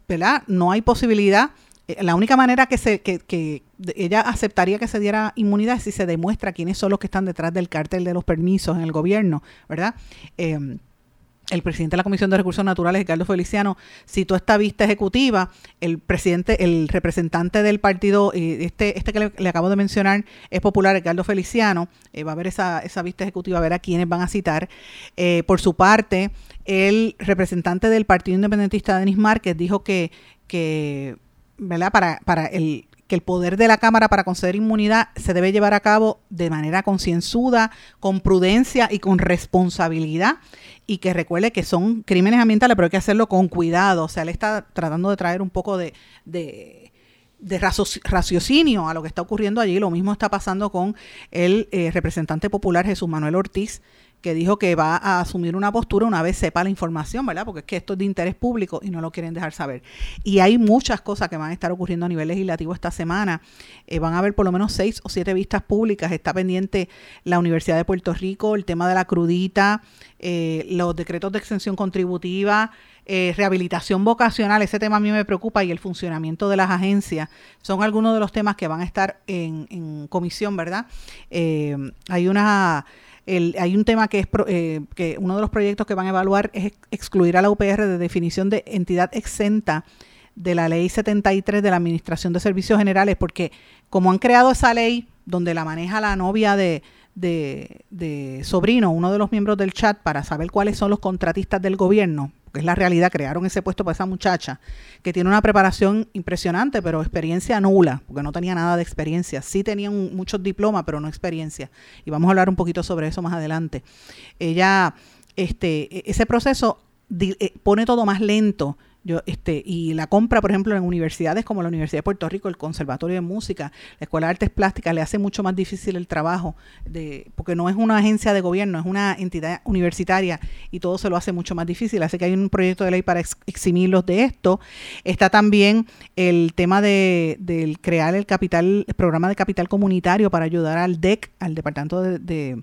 ¿verdad? No hay posibilidad la única manera que, se, que, que ella aceptaría que se diera inmunidad es si se demuestra quiénes son los que están detrás del cártel de los permisos en el gobierno, ¿verdad? Eh, el presidente de la Comisión de Recursos Naturales, Ricardo Feliciano, citó esta vista ejecutiva. El presidente, el representante del partido, eh, este, este que le, acabo de mencionar, es popular, Ricardo Feliciano. Eh, va a ver esa, esa vista ejecutiva, a ver a quiénes van a citar. Eh, por su parte, el representante del Partido Independentista, Denis Márquez, dijo que, que ¿verdad? Para, para el, que el poder de la Cámara para conceder inmunidad se debe llevar a cabo de manera concienzuda, con prudencia y con responsabilidad y que recuerde que son crímenes ambientales, pero hay que hacerlo con cuidado. O sea, él está tratando de traer un poco de, de, raciocinio a lo que está ocurriendo allí. Lo mismo está pasando con el eh, representante popular Jesús Manuel Ortiz, que dijo que va a asumir una postura una vez sepa la información, ¿verdad? Porque es que esto es de interés público y no lo quieren dejar saber. Y hay muchas cosas que van a estar ocurriendo a nivel legislativo esta semana. Eh, van a haber por lo menos seis o siete vistas públicas. Está pendiente la Universidad de Puerto Rico, el tema de la crudita, eh, los decretos de exención contributiva, eh, rehabilitación vocacional, ese tema a mí me preocupa, y el funcionamiento de las agencias, son algunos de los temas que van a estar en, en comisión, ¿verdad? hay una hay un tema que es eh, que uno de los proyectos que van a evaluar es excluir a la UPR de definición de entidad exenta de la ley 73 de la Administración de Servicios Generales, porque como han creado esa ley donde la maneja la novia de, de Sobrino, uno de los miembros del chat, para saber cuáles son los contratistas del gobierno, que es la realidad, crearon ese puesto para esa muchacha, que tiene una preparación impresionante, pero experiencia nula, porque no tenía nada de experiencia. Sí tenía muchos diplomas, pero no experiencia. Y vamos a hablar un poquito sobre eso más adelante. Ella, este, e, ese proceso eh, pone todo más lento yo, este, y la compra, por ejemplo, en universidades como la Universidad de Puerto Rico, el Conservatorio de Música, la Escuela de Artes Plásticas, le hace mucho más difícil el trabajo, de, porque no es una agencia de gobierno, es una entidad universitaria y todo se lo hace mucho más difícil. Así que hay un proyecto de ley para eximirlos de esto. Está también el tema de, del crear el capital, el programa de capital comunitario para ayudar al DEC, al Departamento de, de,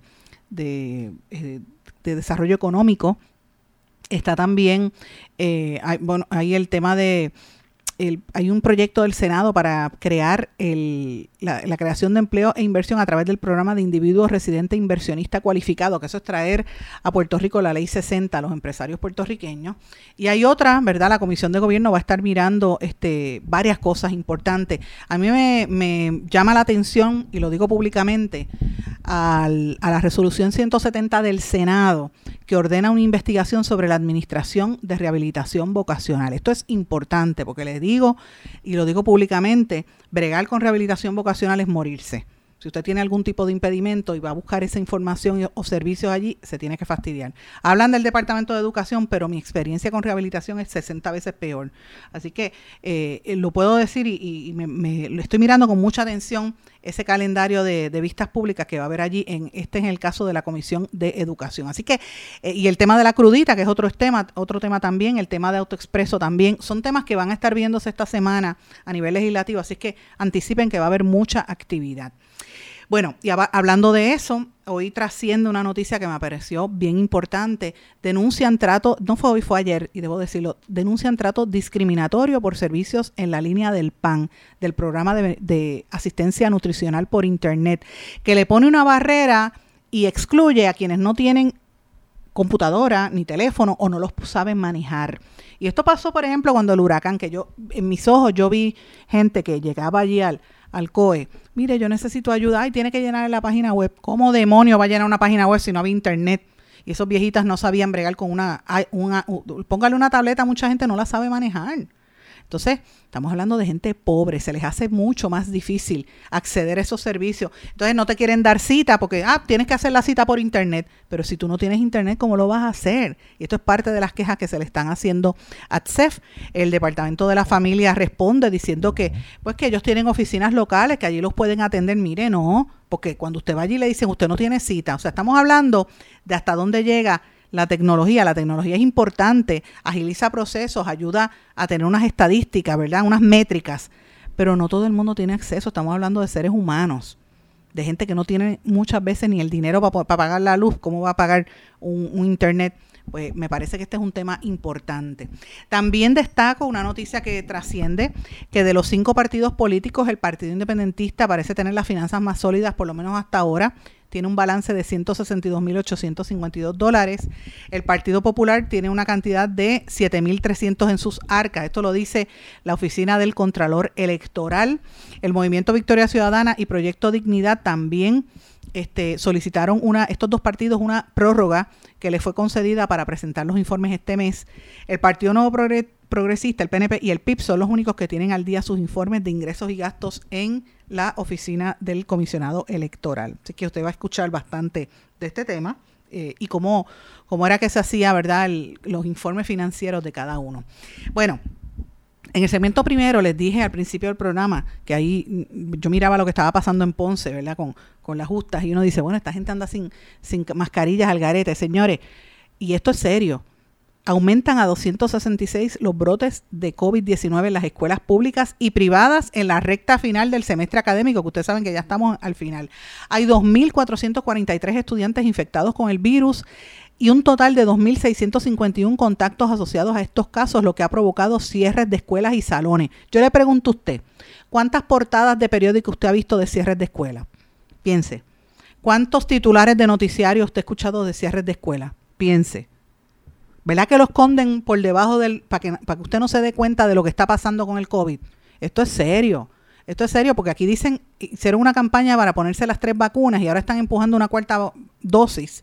de eh, Desarrollo Económico, Está también, eh, hay, bueno, hay el tema de, hay un proyecto del Senado para crear el, la, creación de empleo e inversión a través del programa de individuos residente inversionista cualificado, que eso es traer a Puerto Rico la ley 60 a los empresarios puertorriqueños. Y hay otra, ¿verdad? La Comisión de Gobierno va a estar mirando este, varias cosas importantes. A mí me llama la atención, y lo digo públicamente, al, a la resolución 170 del Senado, que ordena una investigación sobre la administración de rehabilitación vocacional. Esto es importante porque les digo, y lo digo públicamente, bregar con rehabilitación vocacional es morirse. Si usted tiene algún tipo de impedimento y va a buscar esa información o servicios allí, se tiene que fastidiar. Hablan del Departamento de Educación, pero mi experiencia con rehabilitación es 60 veces peor. Así que eh, lo puedo decir y, me, estoy mirando con mucha atención ese calendario de, vistas públicas que va a haber allí. En, este es el caso de la Comisión de Educación. Así que, eh, y el tema de la crudita, que es otro tema, otro tema también, el tema de autoexpreso también, son temas que van a estar viéndose esta semana a nivel legislativo. Así que anticipen que va a haber mucha actividad. Bueno, y hablando de eso, hoy trasciende una noticia que me pareció bien importante. Denuncian trato, no fue hoy, fue ayer, y debo decirlo, denuncian trato discriminatorio por servicios en la línea del PAN, del programa de, asistencia nutricional por Internet, que le pone una barrera y excluye a quienes no tienen computadora ni teléfono o no los saben manejar. Y esto pasó, por ejemplo, cuando el huracán, que yo, en mis ojos, yo vi gente que llegaba allí al, al COE, mire, yo necesito ayuda, y tiene que llenar la página web. ¿Cómo demonio va a llenar una página web si no había internet? Y esos viejitas no sabían bregar con una, una, póngale una tableta, mucha gente no la sabe manejar. Entonces, estamos hablando de gente pobre, se les hace mucho más difícil acceder a esos servicios. Entonces, no te quieren dar cita porque, ah, tienes que hacer la cita por internet, pero si tú no tienes internet, ¿cómo lo vas a hacer? Y esto es parte de las quejas que se le están haciendo a CEF. El Departamento de la Familia responde diciendo que, pues que ellos tienen oficinas locales, que allí los pueden atender. Mire, no, porque cuando usted va allí le dicen, usted no tiene cita. O sea, estamos hablando de hasta dónde llega la tecnología. La tecnología es importante, agiliza procesos, ayuda a tener unas estadísticas, ¿verdad? Unas métricas, pero no todo el mundo tiene acceso. Estamos hablando de seres humanos, de gente que no tiene muchas veces ni el dinero para, pagar la luz, cómo va a pagar un, internet pues me parece que este es un tema importante. También destaco una noticia que trasciende, que de los cinco partidos políticos, el Partido Independentista parece tener las finanzas más sólidas, por lo menos hasta ahora, tiene un balance de 162.852 dólares. El Partido Popular tiene una cantidad de 7.300 en sus arcas. Esto lo dice la Oficina del Contralor Electoral. El Movimiento Victoria Ciudadana y Proyecto Dignidad también este, solicitaron una, estos dos partidos una prórroga que les fue concedida para presentar los informes este mes. El Partido Nuevo Progresista, el PNP y el PIB son los únicos que tienen al día sus informes de ingresos y gastos en la oficina del comisionado electoral. Así que usted va a escuchar bastante de este tema eh, y cómo, cómo, era que se hacía, ¿verdad?, los informes financieros de cada uno. Bueno, en el segmento primero les dije al principio del programa que ahí mm, yo miraba lo que estaba pasando en Ponce, ¿verdad? Con, con las justas y uno dice, bueno, esta gente anda sin, sin mascarillas al garete, señores. Y esto es serio. Aumentan a 266 los brotes de COVID-19 en las escuelas públicas y privadas en la recta final del semestre académico, que ustedes saben que ya estamos al final. Hay 2.443 estudiantes infectados con el virus y un total de 2.651 contactos asociados a estos casos, lo que ha provocado cierres de escuelas y salones. Yo le pregunto a usted, ¿cuántas portadas de periódico usted ha visto de cierres de escuela? Piense. ¿Cuántos titulares de noticiarios usted ha escuchado de cierres de escuela? Piense. ¿Verdad que los esconden por debajo del... para que, para que usted no se dé cuenta de lo que está pasando con el COVID? Esto es serio. Esto es serio porque aquí dicen, hicieron una campaña para ponerse las tres vacunas y ahora están empujando una cuarta dosis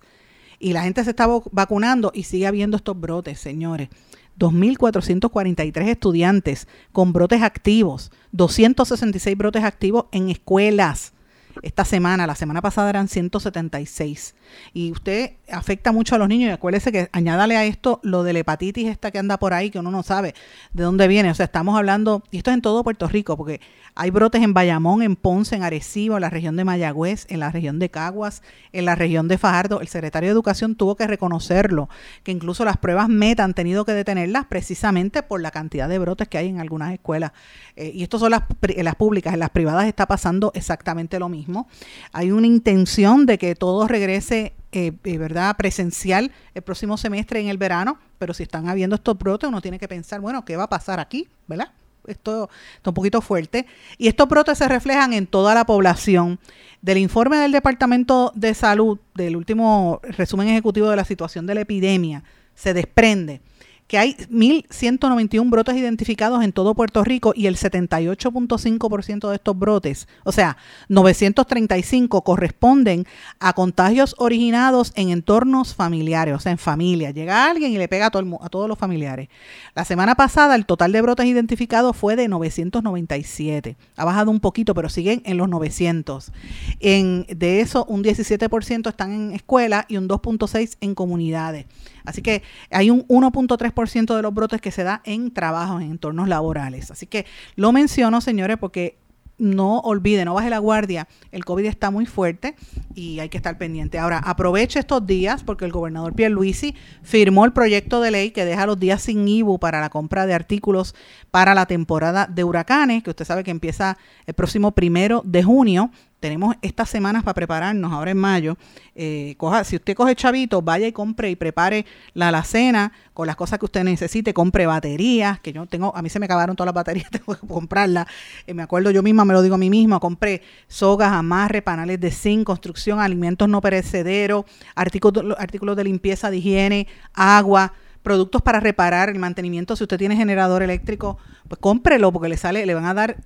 y la gente se está vacunando y sigue habiendo estos brotes, señores. 2.443 estudiantes con brotes activos, 266 brotes activos en escuelas esta semana, la semana pasada eran 176. Y usted afecta mucho a los niños y acuérdese que añádale a esto lo de la hepatitis esta que anda por ahí, que uno no sabe de dónde viene. O sea, estamos hablando, y esto es en todo Puerto Rico, porque hay brotes en Bayamón, en Ponce, en Arecibo, en la región de Mayagüez, en la región de Caguas, en la región de Fajardo. El secretario de Educación tuvo que reconocerlo, que incluso las pruebas META han tenido que detenerlas precisamente por la cantidad de brotes que hay en algunas escuelas. Eh, y esto son las, las públicas, en las privadas está pasando exactamente lo mismo. Hay una intención de que todo regrese, eh, eh, ¿verdad?, presencial el próximo semestre en el verano, pero si están habiendo estos brotes, uno tiene que pensar, bueno, ¿qué va a pasar aquí? ¿Verdad? Esto está un poquito fuerte. Y estos brotes se reflejan en toda la población. Del informe del Departamento de Salud, del último resumen ejecutivo de la situación de la epidemia, se desprende que hay 1.191 brotes identificados en todo Puerto Rico y el 78.5% de estos brotes, o sea, 935 corresponden a contagios originados en entornos familiares, o sea, en familia. Llega alguien y le pega a, todo a todos los familiares. La semana pasada el total de brotes identificados fue de 997. Ha bajado un poquito, pero siguen en los 900. En, de eso, un 17% están en escuelas y un 2.6% en comunidades. Así que hay un 1.3% de los brotes que se da en trabajos, en entornos laborales. Así que lo menciono, señores, porque no olvide, no baje la guardia, el COVID está muy fuerte y hay que estar pendiente. Ahora, aproveche estos días porque el gobernador Pierluisi firmó el proyecto de ley que deja los días sin IBU para la compra de artículos para la temporada de huracanes, que usted sabe que empieza el próximo primero de junio tenemos estas semanas para prepararnos, ahora en mayo. Eh, coja, si usted coge chavito, vaya y compre y prepare la alacena con las cosas que usted necesite, compre baterías, que yo tengo, a mí se me acabaron todas las baterías, tengo que comprarlas. Eh, me acuerdo yo misma, me lo digo a mí misma, compré sogas, amarre, panales de zinc, construcción, alimentos no perecederos, artículos, artículos de limpieza, de higiene, agua productos para reparar el mantenimiento. Si usted tiene generador eléctrico, pues cómprelo porque le sale, le van a dar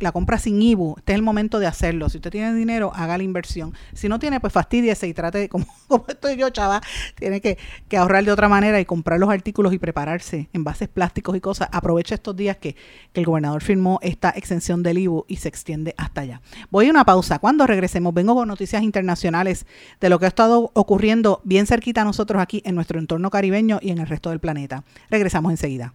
la compra sin IBU. Este es el momento de hacerlo. Si usted tiene dinero, haga la inversión. Si no tiene, pues fastidiese y trate, como, como estoy yo, chava, tiene que, ahorrar de otra manera y comprar los artículos y prepararse en bases plásticos y cosas. Aproveche estos días que, el gobernador firmó esta exención del IBU y se extiende hasta allá. Voy a una pausa. Cuando regresemos, vengo con noticias internacionales de lo que ha estado ocurriendo bien cerquita a nosotros aquí en nuestro entorno caribeño y en el resto todo el planeta. Regresamos enseguida.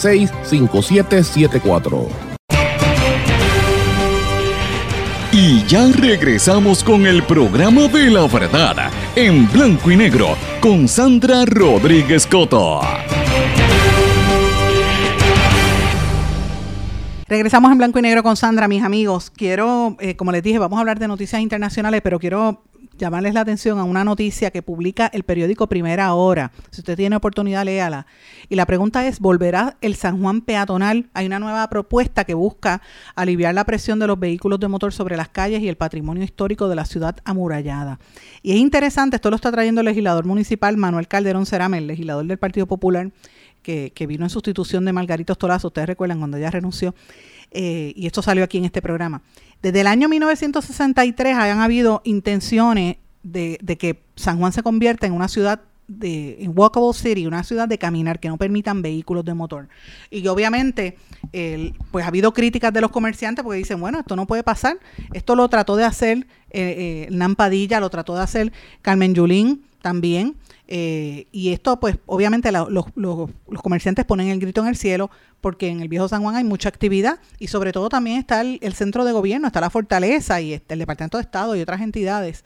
5774. Y ya regresamos con el programa de la verdad en blanco y negro con Sandra Rodríguez Coto. Regresamos en blanco y negro con Sandra, mis amigos. Quiero, eh, como les dije, vamos a hablar de noticias internacionales, pero quiero llamarles la atención a una noticia que publica el periódico Primera Hora. Si usted tiene oportunidad, léala. Y la pregunta es, ¿volverá el San Juan peatonal? Hay una nueva propuesta que busca aliviar la presión de los vehículos de motor sobre las calles y el patrimonio histórico de la ciudad amurallada. Y es interesante, esto lo está trayendo el legislador municipal Manuel Calderón Cerame, el legislador del Partido Popular, que, vino en sustitución de Margarito Tolazo, ustedes recuerdan cuando ella renunció, eh, y esto salió aquí en este programa. Desde el año 1963 hayan habido intenciones de, que San Juan se convierta en una ciudad de en walkable city, una ciudad de caminar que no permitan vehículos de motor. Y obviamente, pues ha habido críticas de los comerciantes porque dicen, bueno, esto no puede pasar. Esto lo trató de hacer eh, eh Nampadilla, lo trató de hacer Carmen Yulín también. Eh, y esto, pues, obviamente los, los, comerciantes ponen el grito en el cielo porque en el viejo San Juan hay mucha actividad y sobre todo también está el, centro de gobierno, está la fortaleza y está el Departamento de Estado y otras entidades.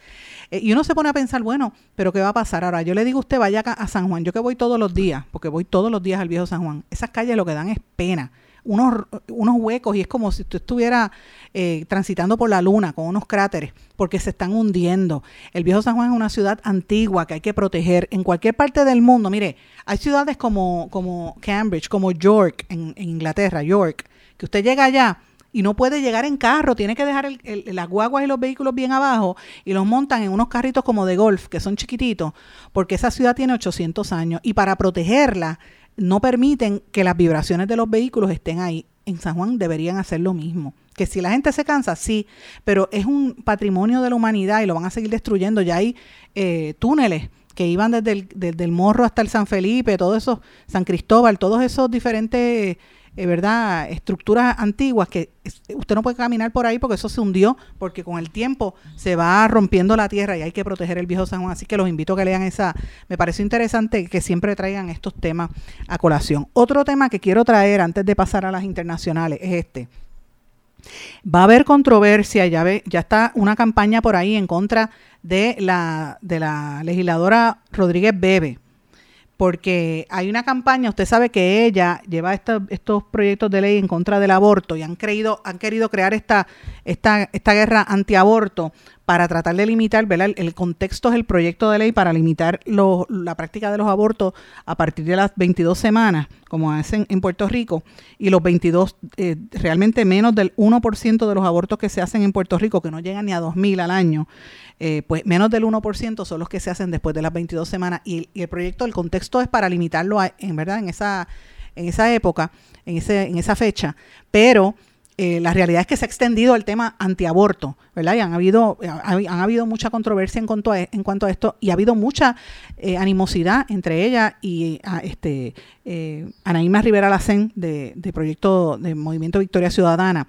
Eh, y uno se pone a pensar, bueno, pero ¿qué va a pasar? Ahora, yo le digo a usted, vaya a San Juan, yo que voy todos los días, porque voy todos los días al viejo San Juan, esas calles lo que dan es pena unos, unos huecos y es como si tú estuvieras eh, transitando por la luna con unos cráteres porque se están hundiendo. El viejo San Juan es una ciudad antigua que hay que proteger en cualquier parte del mundo. Mire, hay ciudades como, como Cambridge, como York en, Inglaterra, York, que usted llega allá y no puede llegar en carro, tiene que dejar las guaguas y los vehículos bien abajo y los montan en unos carritos como de golf, que son chiquititos, porque esa ciudad tiene 800 años y para protegerla no permiten que las vibraciones de los vehículos estén ahí. En San Juan deberían hacer lo mismo. Que si la gente se cansa, sí, pero es un patrimonio de la humanidad y lo van a seguir destruyendo. Ya hay eh, túneles que iban desde el, desde el Morro hasta el San Felipe, todo eso, San Cristóbal, todos esos diferentes eh, ¿verdad? Estructuras antiguas que usted no puede caminar por ahí porque eso se hundió, porque con el tiempo se va rompiendo la tierra y hay que proteger el viejo San Juan. Así que los invito a que lean esa. Me parece interesante que siempre traigan estos temas a colación. Otro tema que quiero traer antes de pasar a las internacionales es este. Va a haber controversia, ya, ve, ya está una campaña por ahí en contra de la, de la legisladora Rodríguez Bebe porque hay una campaña, usted sabe que ella lleva estos proyectos de ley en contra del aborto y han, creído, han querido crear esta, esta, esta guerra antiaborto para tratar de limitar, ¿verdad? El, contexto es el proyecto de ley para limitar la práctica de los abortos a partir de las 22 semanas, como hacen en Puerto Rico, y los 22, eh, realmente menos del 1% de los abortos que se hacen en Puerto Rico, que no llegan ni a 2.000 al año, eh, pues menos del 1% son los que se hacen después de las 22 semanas, y, el proyecto, el contexto es para limitarlo, en verdad, en esa, en esa época, en, ese, en esa fecha, pero eh, la realidad es que se ha extendido el tema antiaborto, ¿verdad? Y han habido, han habido mucha controversia en cuanto a, en cuanto a esto y ha habido mucha eh, animosidad entre ella y este, eh, Anaíma Rivera Lacén de, de Proyecto de Movimiento Victoria Ciudadana.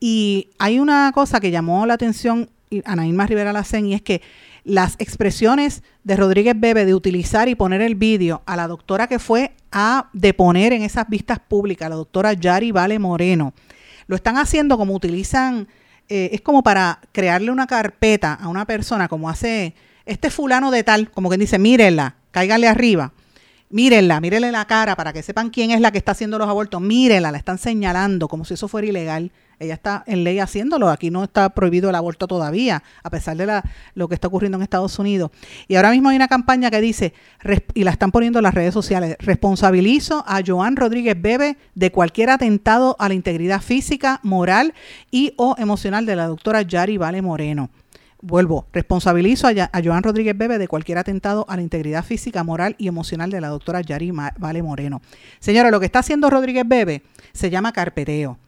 Y hay una cosa que llamó la atención Anaíma Rivera Lacén y es que las expresiones de Rodríguez Bebe de utilizar y poner el vídeo a la doctora que fue a deponer en esas vistas públicas, la doctora Yari Vale Moreno, lo están haciendo como utilizan, eh, es como para crearle una carpeta a una persona, como hace este fulano de tal, como quien dice, mírenla, cáigale arriba mírenla, mírenle la cara para que sepan quién es la que está haciendo los abortos, mírenla, la están señalando como si eso fuera ilegal. Ella está en ley haciéndolo, aquí no está prohibido el aborto todavía, a pesar de lo que está ocurriendo en Estados Unidos. Y ahora mismo hay una campaña que dice, y la están poniendo en las redes sociales, responsabilizo a Joan Rodríguez Bebe de cualquier atentado a la integridad física, moral y o emocional de la doctora Yari Vale Moreno vuelvo, responsabilizo a, Joan Rodríguez Bebe de cualquier atentado a la integridad física, moral y emocional de la doctora Yari Vale Moreno. Señora, lo que está haciendo Rodríguez Bebe se llama carpeteo.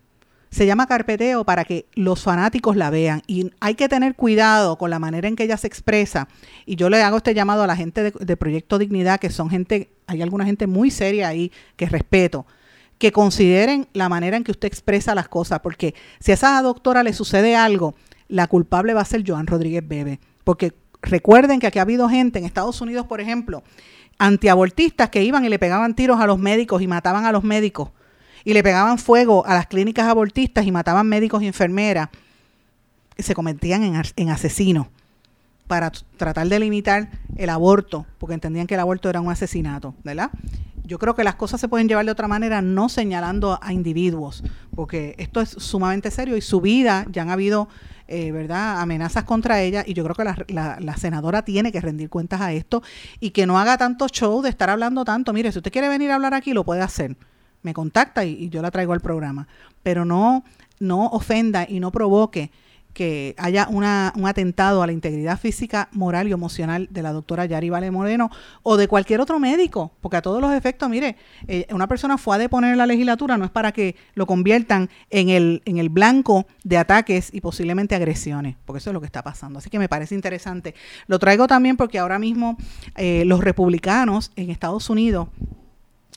Se llama carpeteo para que los fanáticos la vean y hay que tener cuidado con la manera en que ella se expresa. Y yo le hago este llamado a la gente de, Proyecto Dignidad, que son gente, hay alguna gente muy seria ahí que respeto, que consideren la manera en que usted expresa las cosas, porque si a esa doctora le sucede algo, la culpable va a ser Joan Rodríguez Bebe. Porque recuerden que aquí ha habido gente en Estados Unidos, por ejemplo, antiabortistas que iban y le pegaban tiros a los médicos y mataban a los médicos. Y le pegaban fuego a las clínicas abortistas y mataban médicos y enfermeras. Se convertían en, en asesinos para tratar de limitar el aborto, porque entendían que el aborto era un asesinato, ¿verdad? Yo creo que las cosas se pueden llevar de otra manera, no señalando a individuos, porque esto es sumamente serio y su vida, ya han habido eh, ¿verdad? amenazas contra ella y yo creo que la, senadora tiene que rendir cuentas a esto y que no haga tanto show de estar hablando tanto. Mire, si usted quiere venir a hablar aquí, lo puede hacer. Me contacta y, yo la traigo al programa. Pero no, no ofenda y no provoque que haya una, un atentado a la integridad física, moral y emocional de la doctora Yari Vale Moreno o de cualquier otro médico, porque a todos los efectos, mire, eh, una persona fue a deponer en la legislatura no es para que lo conviertan en el, en el blanco de ataques y posiblemente agresiones, porque eso es lo que está pasando. Así que me parece interesante. Lo traigo también porque ahora mismo eh, los republicanos en Estados Unidos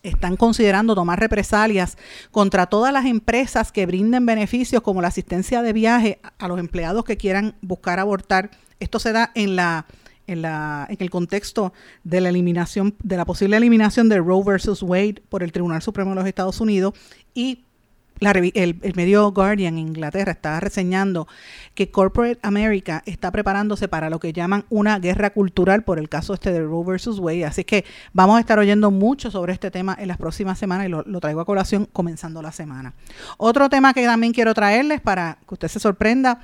están considerando tomar represalias contra todas las empresas que brinden beneficios como la asistencia de viaje a los empleados que quieran buscar abortar. Esto se da en la en, la, en el contexto de la eliminación, de la posible eliminación de Roe versus Wade por el Tribunal Supremo de los Estados Unidos y el, medio Guardian en Inglaterra está reseñando que Corporate America está preparándose para lo que llaman una guerra cultural por el caso este de Roe versus Wade. Así que vamos a estar oyendo mucho sobre este tema en las próximas semanas y lo, traigo a colación comenzando la semana. Otro tema que también quiero traerles para que usted se sorprenda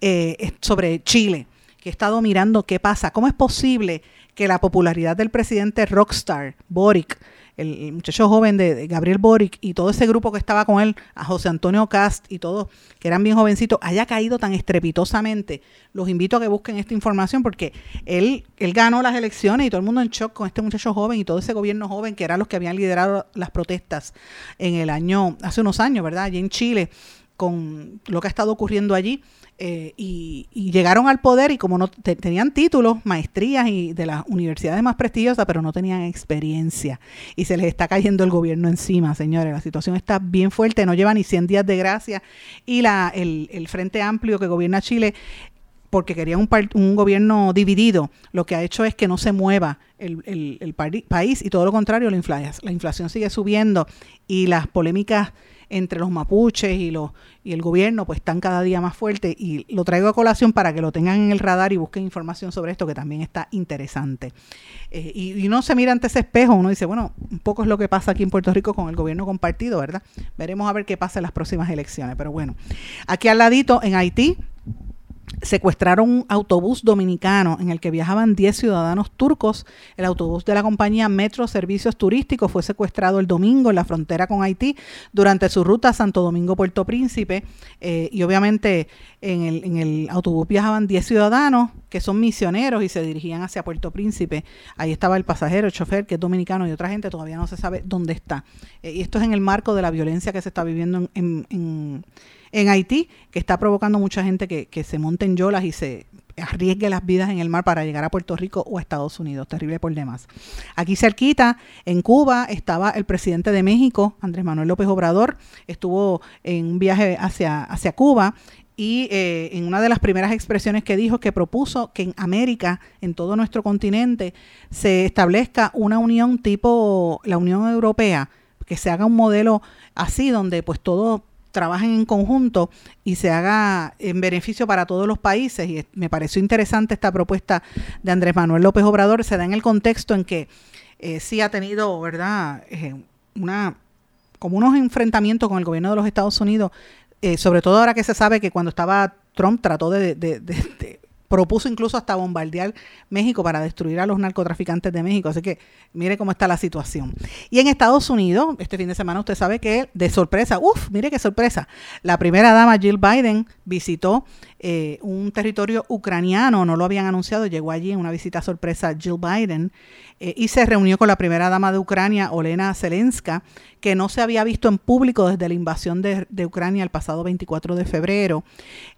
eh, es sobre Chile, que he estado mirando qué pasa, cómo es posible que la popularidad del presidente rockstar Boric el, muchacho joven de, Gabriel Boric y todo ese grupo que estaba con él, a José Antonio Cast y todos, que eran bien jovencitos, haya caído tan estrepitosamente. Los invito a que busquen esta información porque él, él ganó las elecciones y todo el mundo en shock con este muchacho joven y todo ese gobierno joven que eran los que habían liderado las protestas en el año, hace unos años, ¿verdad? Allí en Chile, con lo que ha estado ocurriendo allí. Eh, y, llegaron al poder y como no tenían títulos, maestrías y de las universidades más prestigiosas, pero no tenían experiencia y se les está cayendo el gobierno encima, señores. La situación está bien fuerte, no lleva ni 100 días de gracia y la, el, Frente Amplio que gobierna Chile porque quería un, un, gobierno dividido, lo que ha hecho es que no se mueva el, el país y todo lo contrario, la inflación, la inflación sigue subiendo y las polémicas entre los mapuches y, los, y el gobierno pues están cada día más fuertes y lo traigo a colación para que lo tengan en el radar y busquen información sobre esto que también está interesante. Eh, y, y, uno se mira ante ese espejo, uno dice, bueno, un poco es lo que pasa aquí en Puerto Rico con el gobierno compartido, ¿verdad? Veremos a ver qué pasa en las próximas elecciones, pero bueno, aquí al ladito en Haití secuestraron un autobús dominicano en el que viajaban 10 ciudadanos turcos. El autobús de la compañía Metro Servicios Turísticos fue secuestrado el domingo en la frontera con Haití durante su ruta a Santo Domingo-Puerto Príncipe. Eh, y obviamente en el, en el autobús viajaban 10 ciudadanos que son misioneros y se dirigían hacia Puerto Príncipe. Ahí estaba el pasajero, el chofer, que es dominicano, y otra gente todavía no se sabe dónde está. Eh, y esto es en el marco de la violencia que se está viviendo en, Haití, que está provocando mucha gente que, que se monte en yolas y se arriesgue las vidas en el mar para llegar a Puerto Rico o a Estados Unidos. Terrible por demás. Aquí cerquita, en Cuba, estaba el presidente de México, Andrés Manuel López Obrador, estuvo en un viaje hacia, hacia Cuba y eh, en una de las primeras expresiones que dijo que propuso que en América, en todo nuestro continente, se establezca una unión tipo la Unión Europea, que se haga un modelo así donde pues todos trabajen en conjunto y se haga en beneficio para todos los países. Y me pareció interesante esta propuesta de Andrés Manuel López Obrador. Se da en el contexto en que eh, sí ha tenido, ¿verdad?, eh, una como unos enfrentamientos con el gobierno de los Estados Unidos eh, sobre todo ahora que se sabe que cuando estaba Trump trató de, propuso incluso hasta bombardear México para destruir a los narcotraficantes de México. Así que mire cómo está la situación. Y en Estados Unidos, este fin de semana usted sabe que de sorpresa, uff, mire qué sorpresa, la primera dama Jill Biden visitó eh, un territorio ucraniano, no lo habían anunciado, llegó allí en una visita sorpresa Jill Biden eh, y se reunió con la primera dama de Ucrania, Olena Zelenska, que no se había visto en público desde la invasión de, Ucrania el pasado 24 de febrero.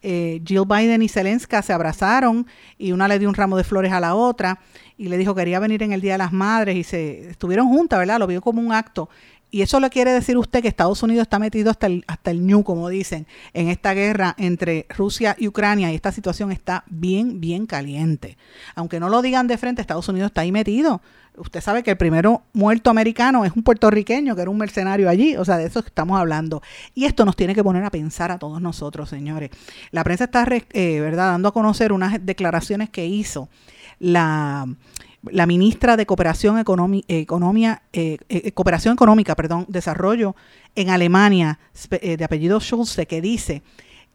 Eh, Jill Biden y Zelenska se abrazaron y una le dio un ramo de flores a la otra y le dijo quería venir en el Día de las Madres y se estuvieron juntas, ¿verdad? Lo vio como un acto y eso le quiere decir usted que Estados Unidos está metido hasta el, hasta el como dicen, en esta guerra entre Rusia y Ucrania y esta situación está bien, bien caliente. Aunque no lo digan de frente, Estados Unidos está ahí metido. Usted sabe que el primero muerto americano es un puertorriqueño que era un mercenario allí, o sea, de eso estamos hablando. Y esto nos tiene que poner a pensar a todos nosotros, señores. La prensa está, eh, ¿verdad?, dando a conocer unas declaraciones que hizo la la ministra de Cooperación, Economía, eh, eh, Cooperación Económica, perdón, Desarrollo en Alemania, eh, de apellido Schulze, que dice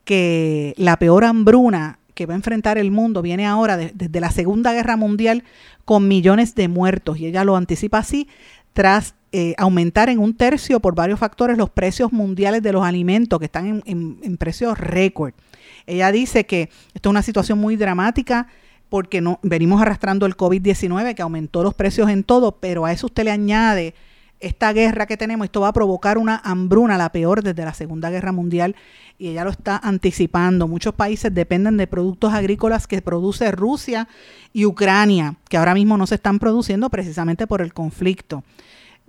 que la peor hambruna que va a enfrentar el mundo viene ahora desde la Segunda Guerra Mundial con millones de muertos. Y ella lo anticipa así, tras aumentar en un tercio por varios factores los precios mundiales de los alimentos, que están en, en precios récord. Ella dice que esto es una situación muy dramática porque no, venimos arrastrando el COVID-19 que aumentó los precios en todo, pero a eso usted le añade esta guerra que tenemos, esto va a provocar una hambruna, la peor desde la Segunda Guerra Mundial, y ella lo está anticipando. Muchos países dependen de productos agrícolas que produce Rusia y Ucrania, que ahora mismo no se están produciendo precisamente por el conflicto.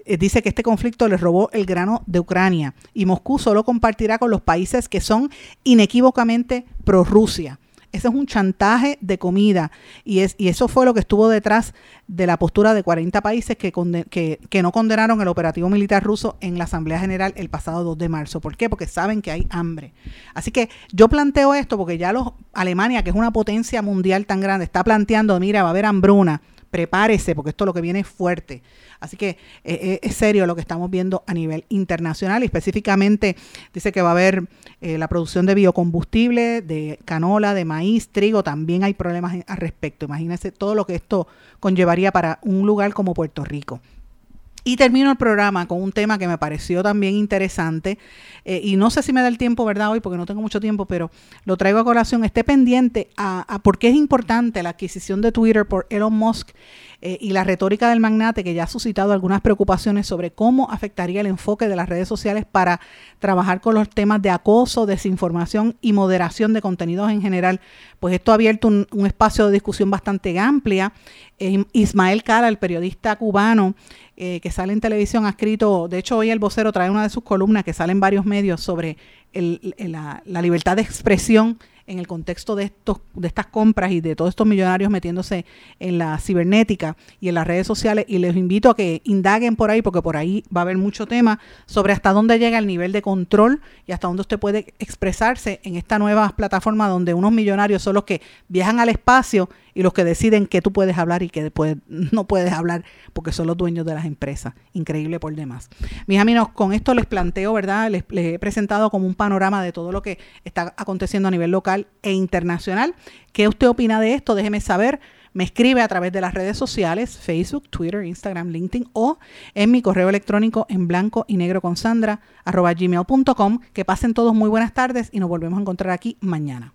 Eh, dice que este conflicto le robó el grano de Ucrania y Moscú solo compartirá con los países que son inequívocamente pro Rusia. Ese es un chantaje de comida y, es, y eso fue lo que estuvo detrás de la postura de 40 países que, que, que, no condenaron el operativo militar ruso en la Asamblea General el pasado 2 de marzo. ¿Por qué? Porque saben que hay hambre. Así que yo planteo esto porque ya los Alemania, que es una potencia mundial tan grande, está planteando, mira, va a haber hambruna prepárese porque esto lo que viene es fuerte. Así que eh, eh, es serio lo que estamos viendo a nivel internacional y específicamente dice que va a haber eh, la producción de biocombustible, de canola, de maíz, trigo, también hay problemas al respecto. Imagínense todo lo que esto conllevaría para un lugar como Puerto Rico. Y termino el programa con un tema que me pareció también interesante. y no sé si me da el tiempo, ¿verdad? Hoy, porque no tengo mucho tiempo, pero lo traigo a colación. Esté pendiente a, a por qué es importante la adquisición de Twitter por Elon Musk eh, y la retórica del magnate que ya ha suscitado algunas preocupaciones sobre cómo afectaría el enfoque de las redes sociales para trabajar con los temas de acoso, desinformación y moderación de contenidos en general, pues esto ha abierto un, espacio de discusión bastante amplia. Eh, Ismael Cara, el periodista cubano eh, que sale en televisión, ha escrito, de hecho hoy el vocero trae una de sus columnas que sale en varios medios sobre la, la libertad de expresión en el contexto de, estos, de estas compras y de todos estos millonarios metiéndose en la cibernética y en las redes sociales. Y les invito a que indaguen por ahí, porque por ahí va a haber mucho tema sobre hasta dónde llega el nivel de control y hasta dónde usted puede expresarse en esta nueva plataforma donde unos millonarios son los que viajan al espacio y los que deciden que tú puedes hablar y que después no puedes hablar porque son los dueños de las empresas. Increíble por demás. Mis amigos, con esto les planteo, ¿verdad? Les, les he presentado como un panorama de todo lo que está aconteciendo a nivel local e internacional. ¿Qué usted opina de esto? Déjeme saber. Me escribe a través de las redes sociales, Facebook, Twitter, Instagram, LinkedIn o en mi correo electrónico en blanco y negro con Sandra, arroba gmail.com. Que pasen todos muy buenas tardes y nos volvemos a encontrar aquí mañana.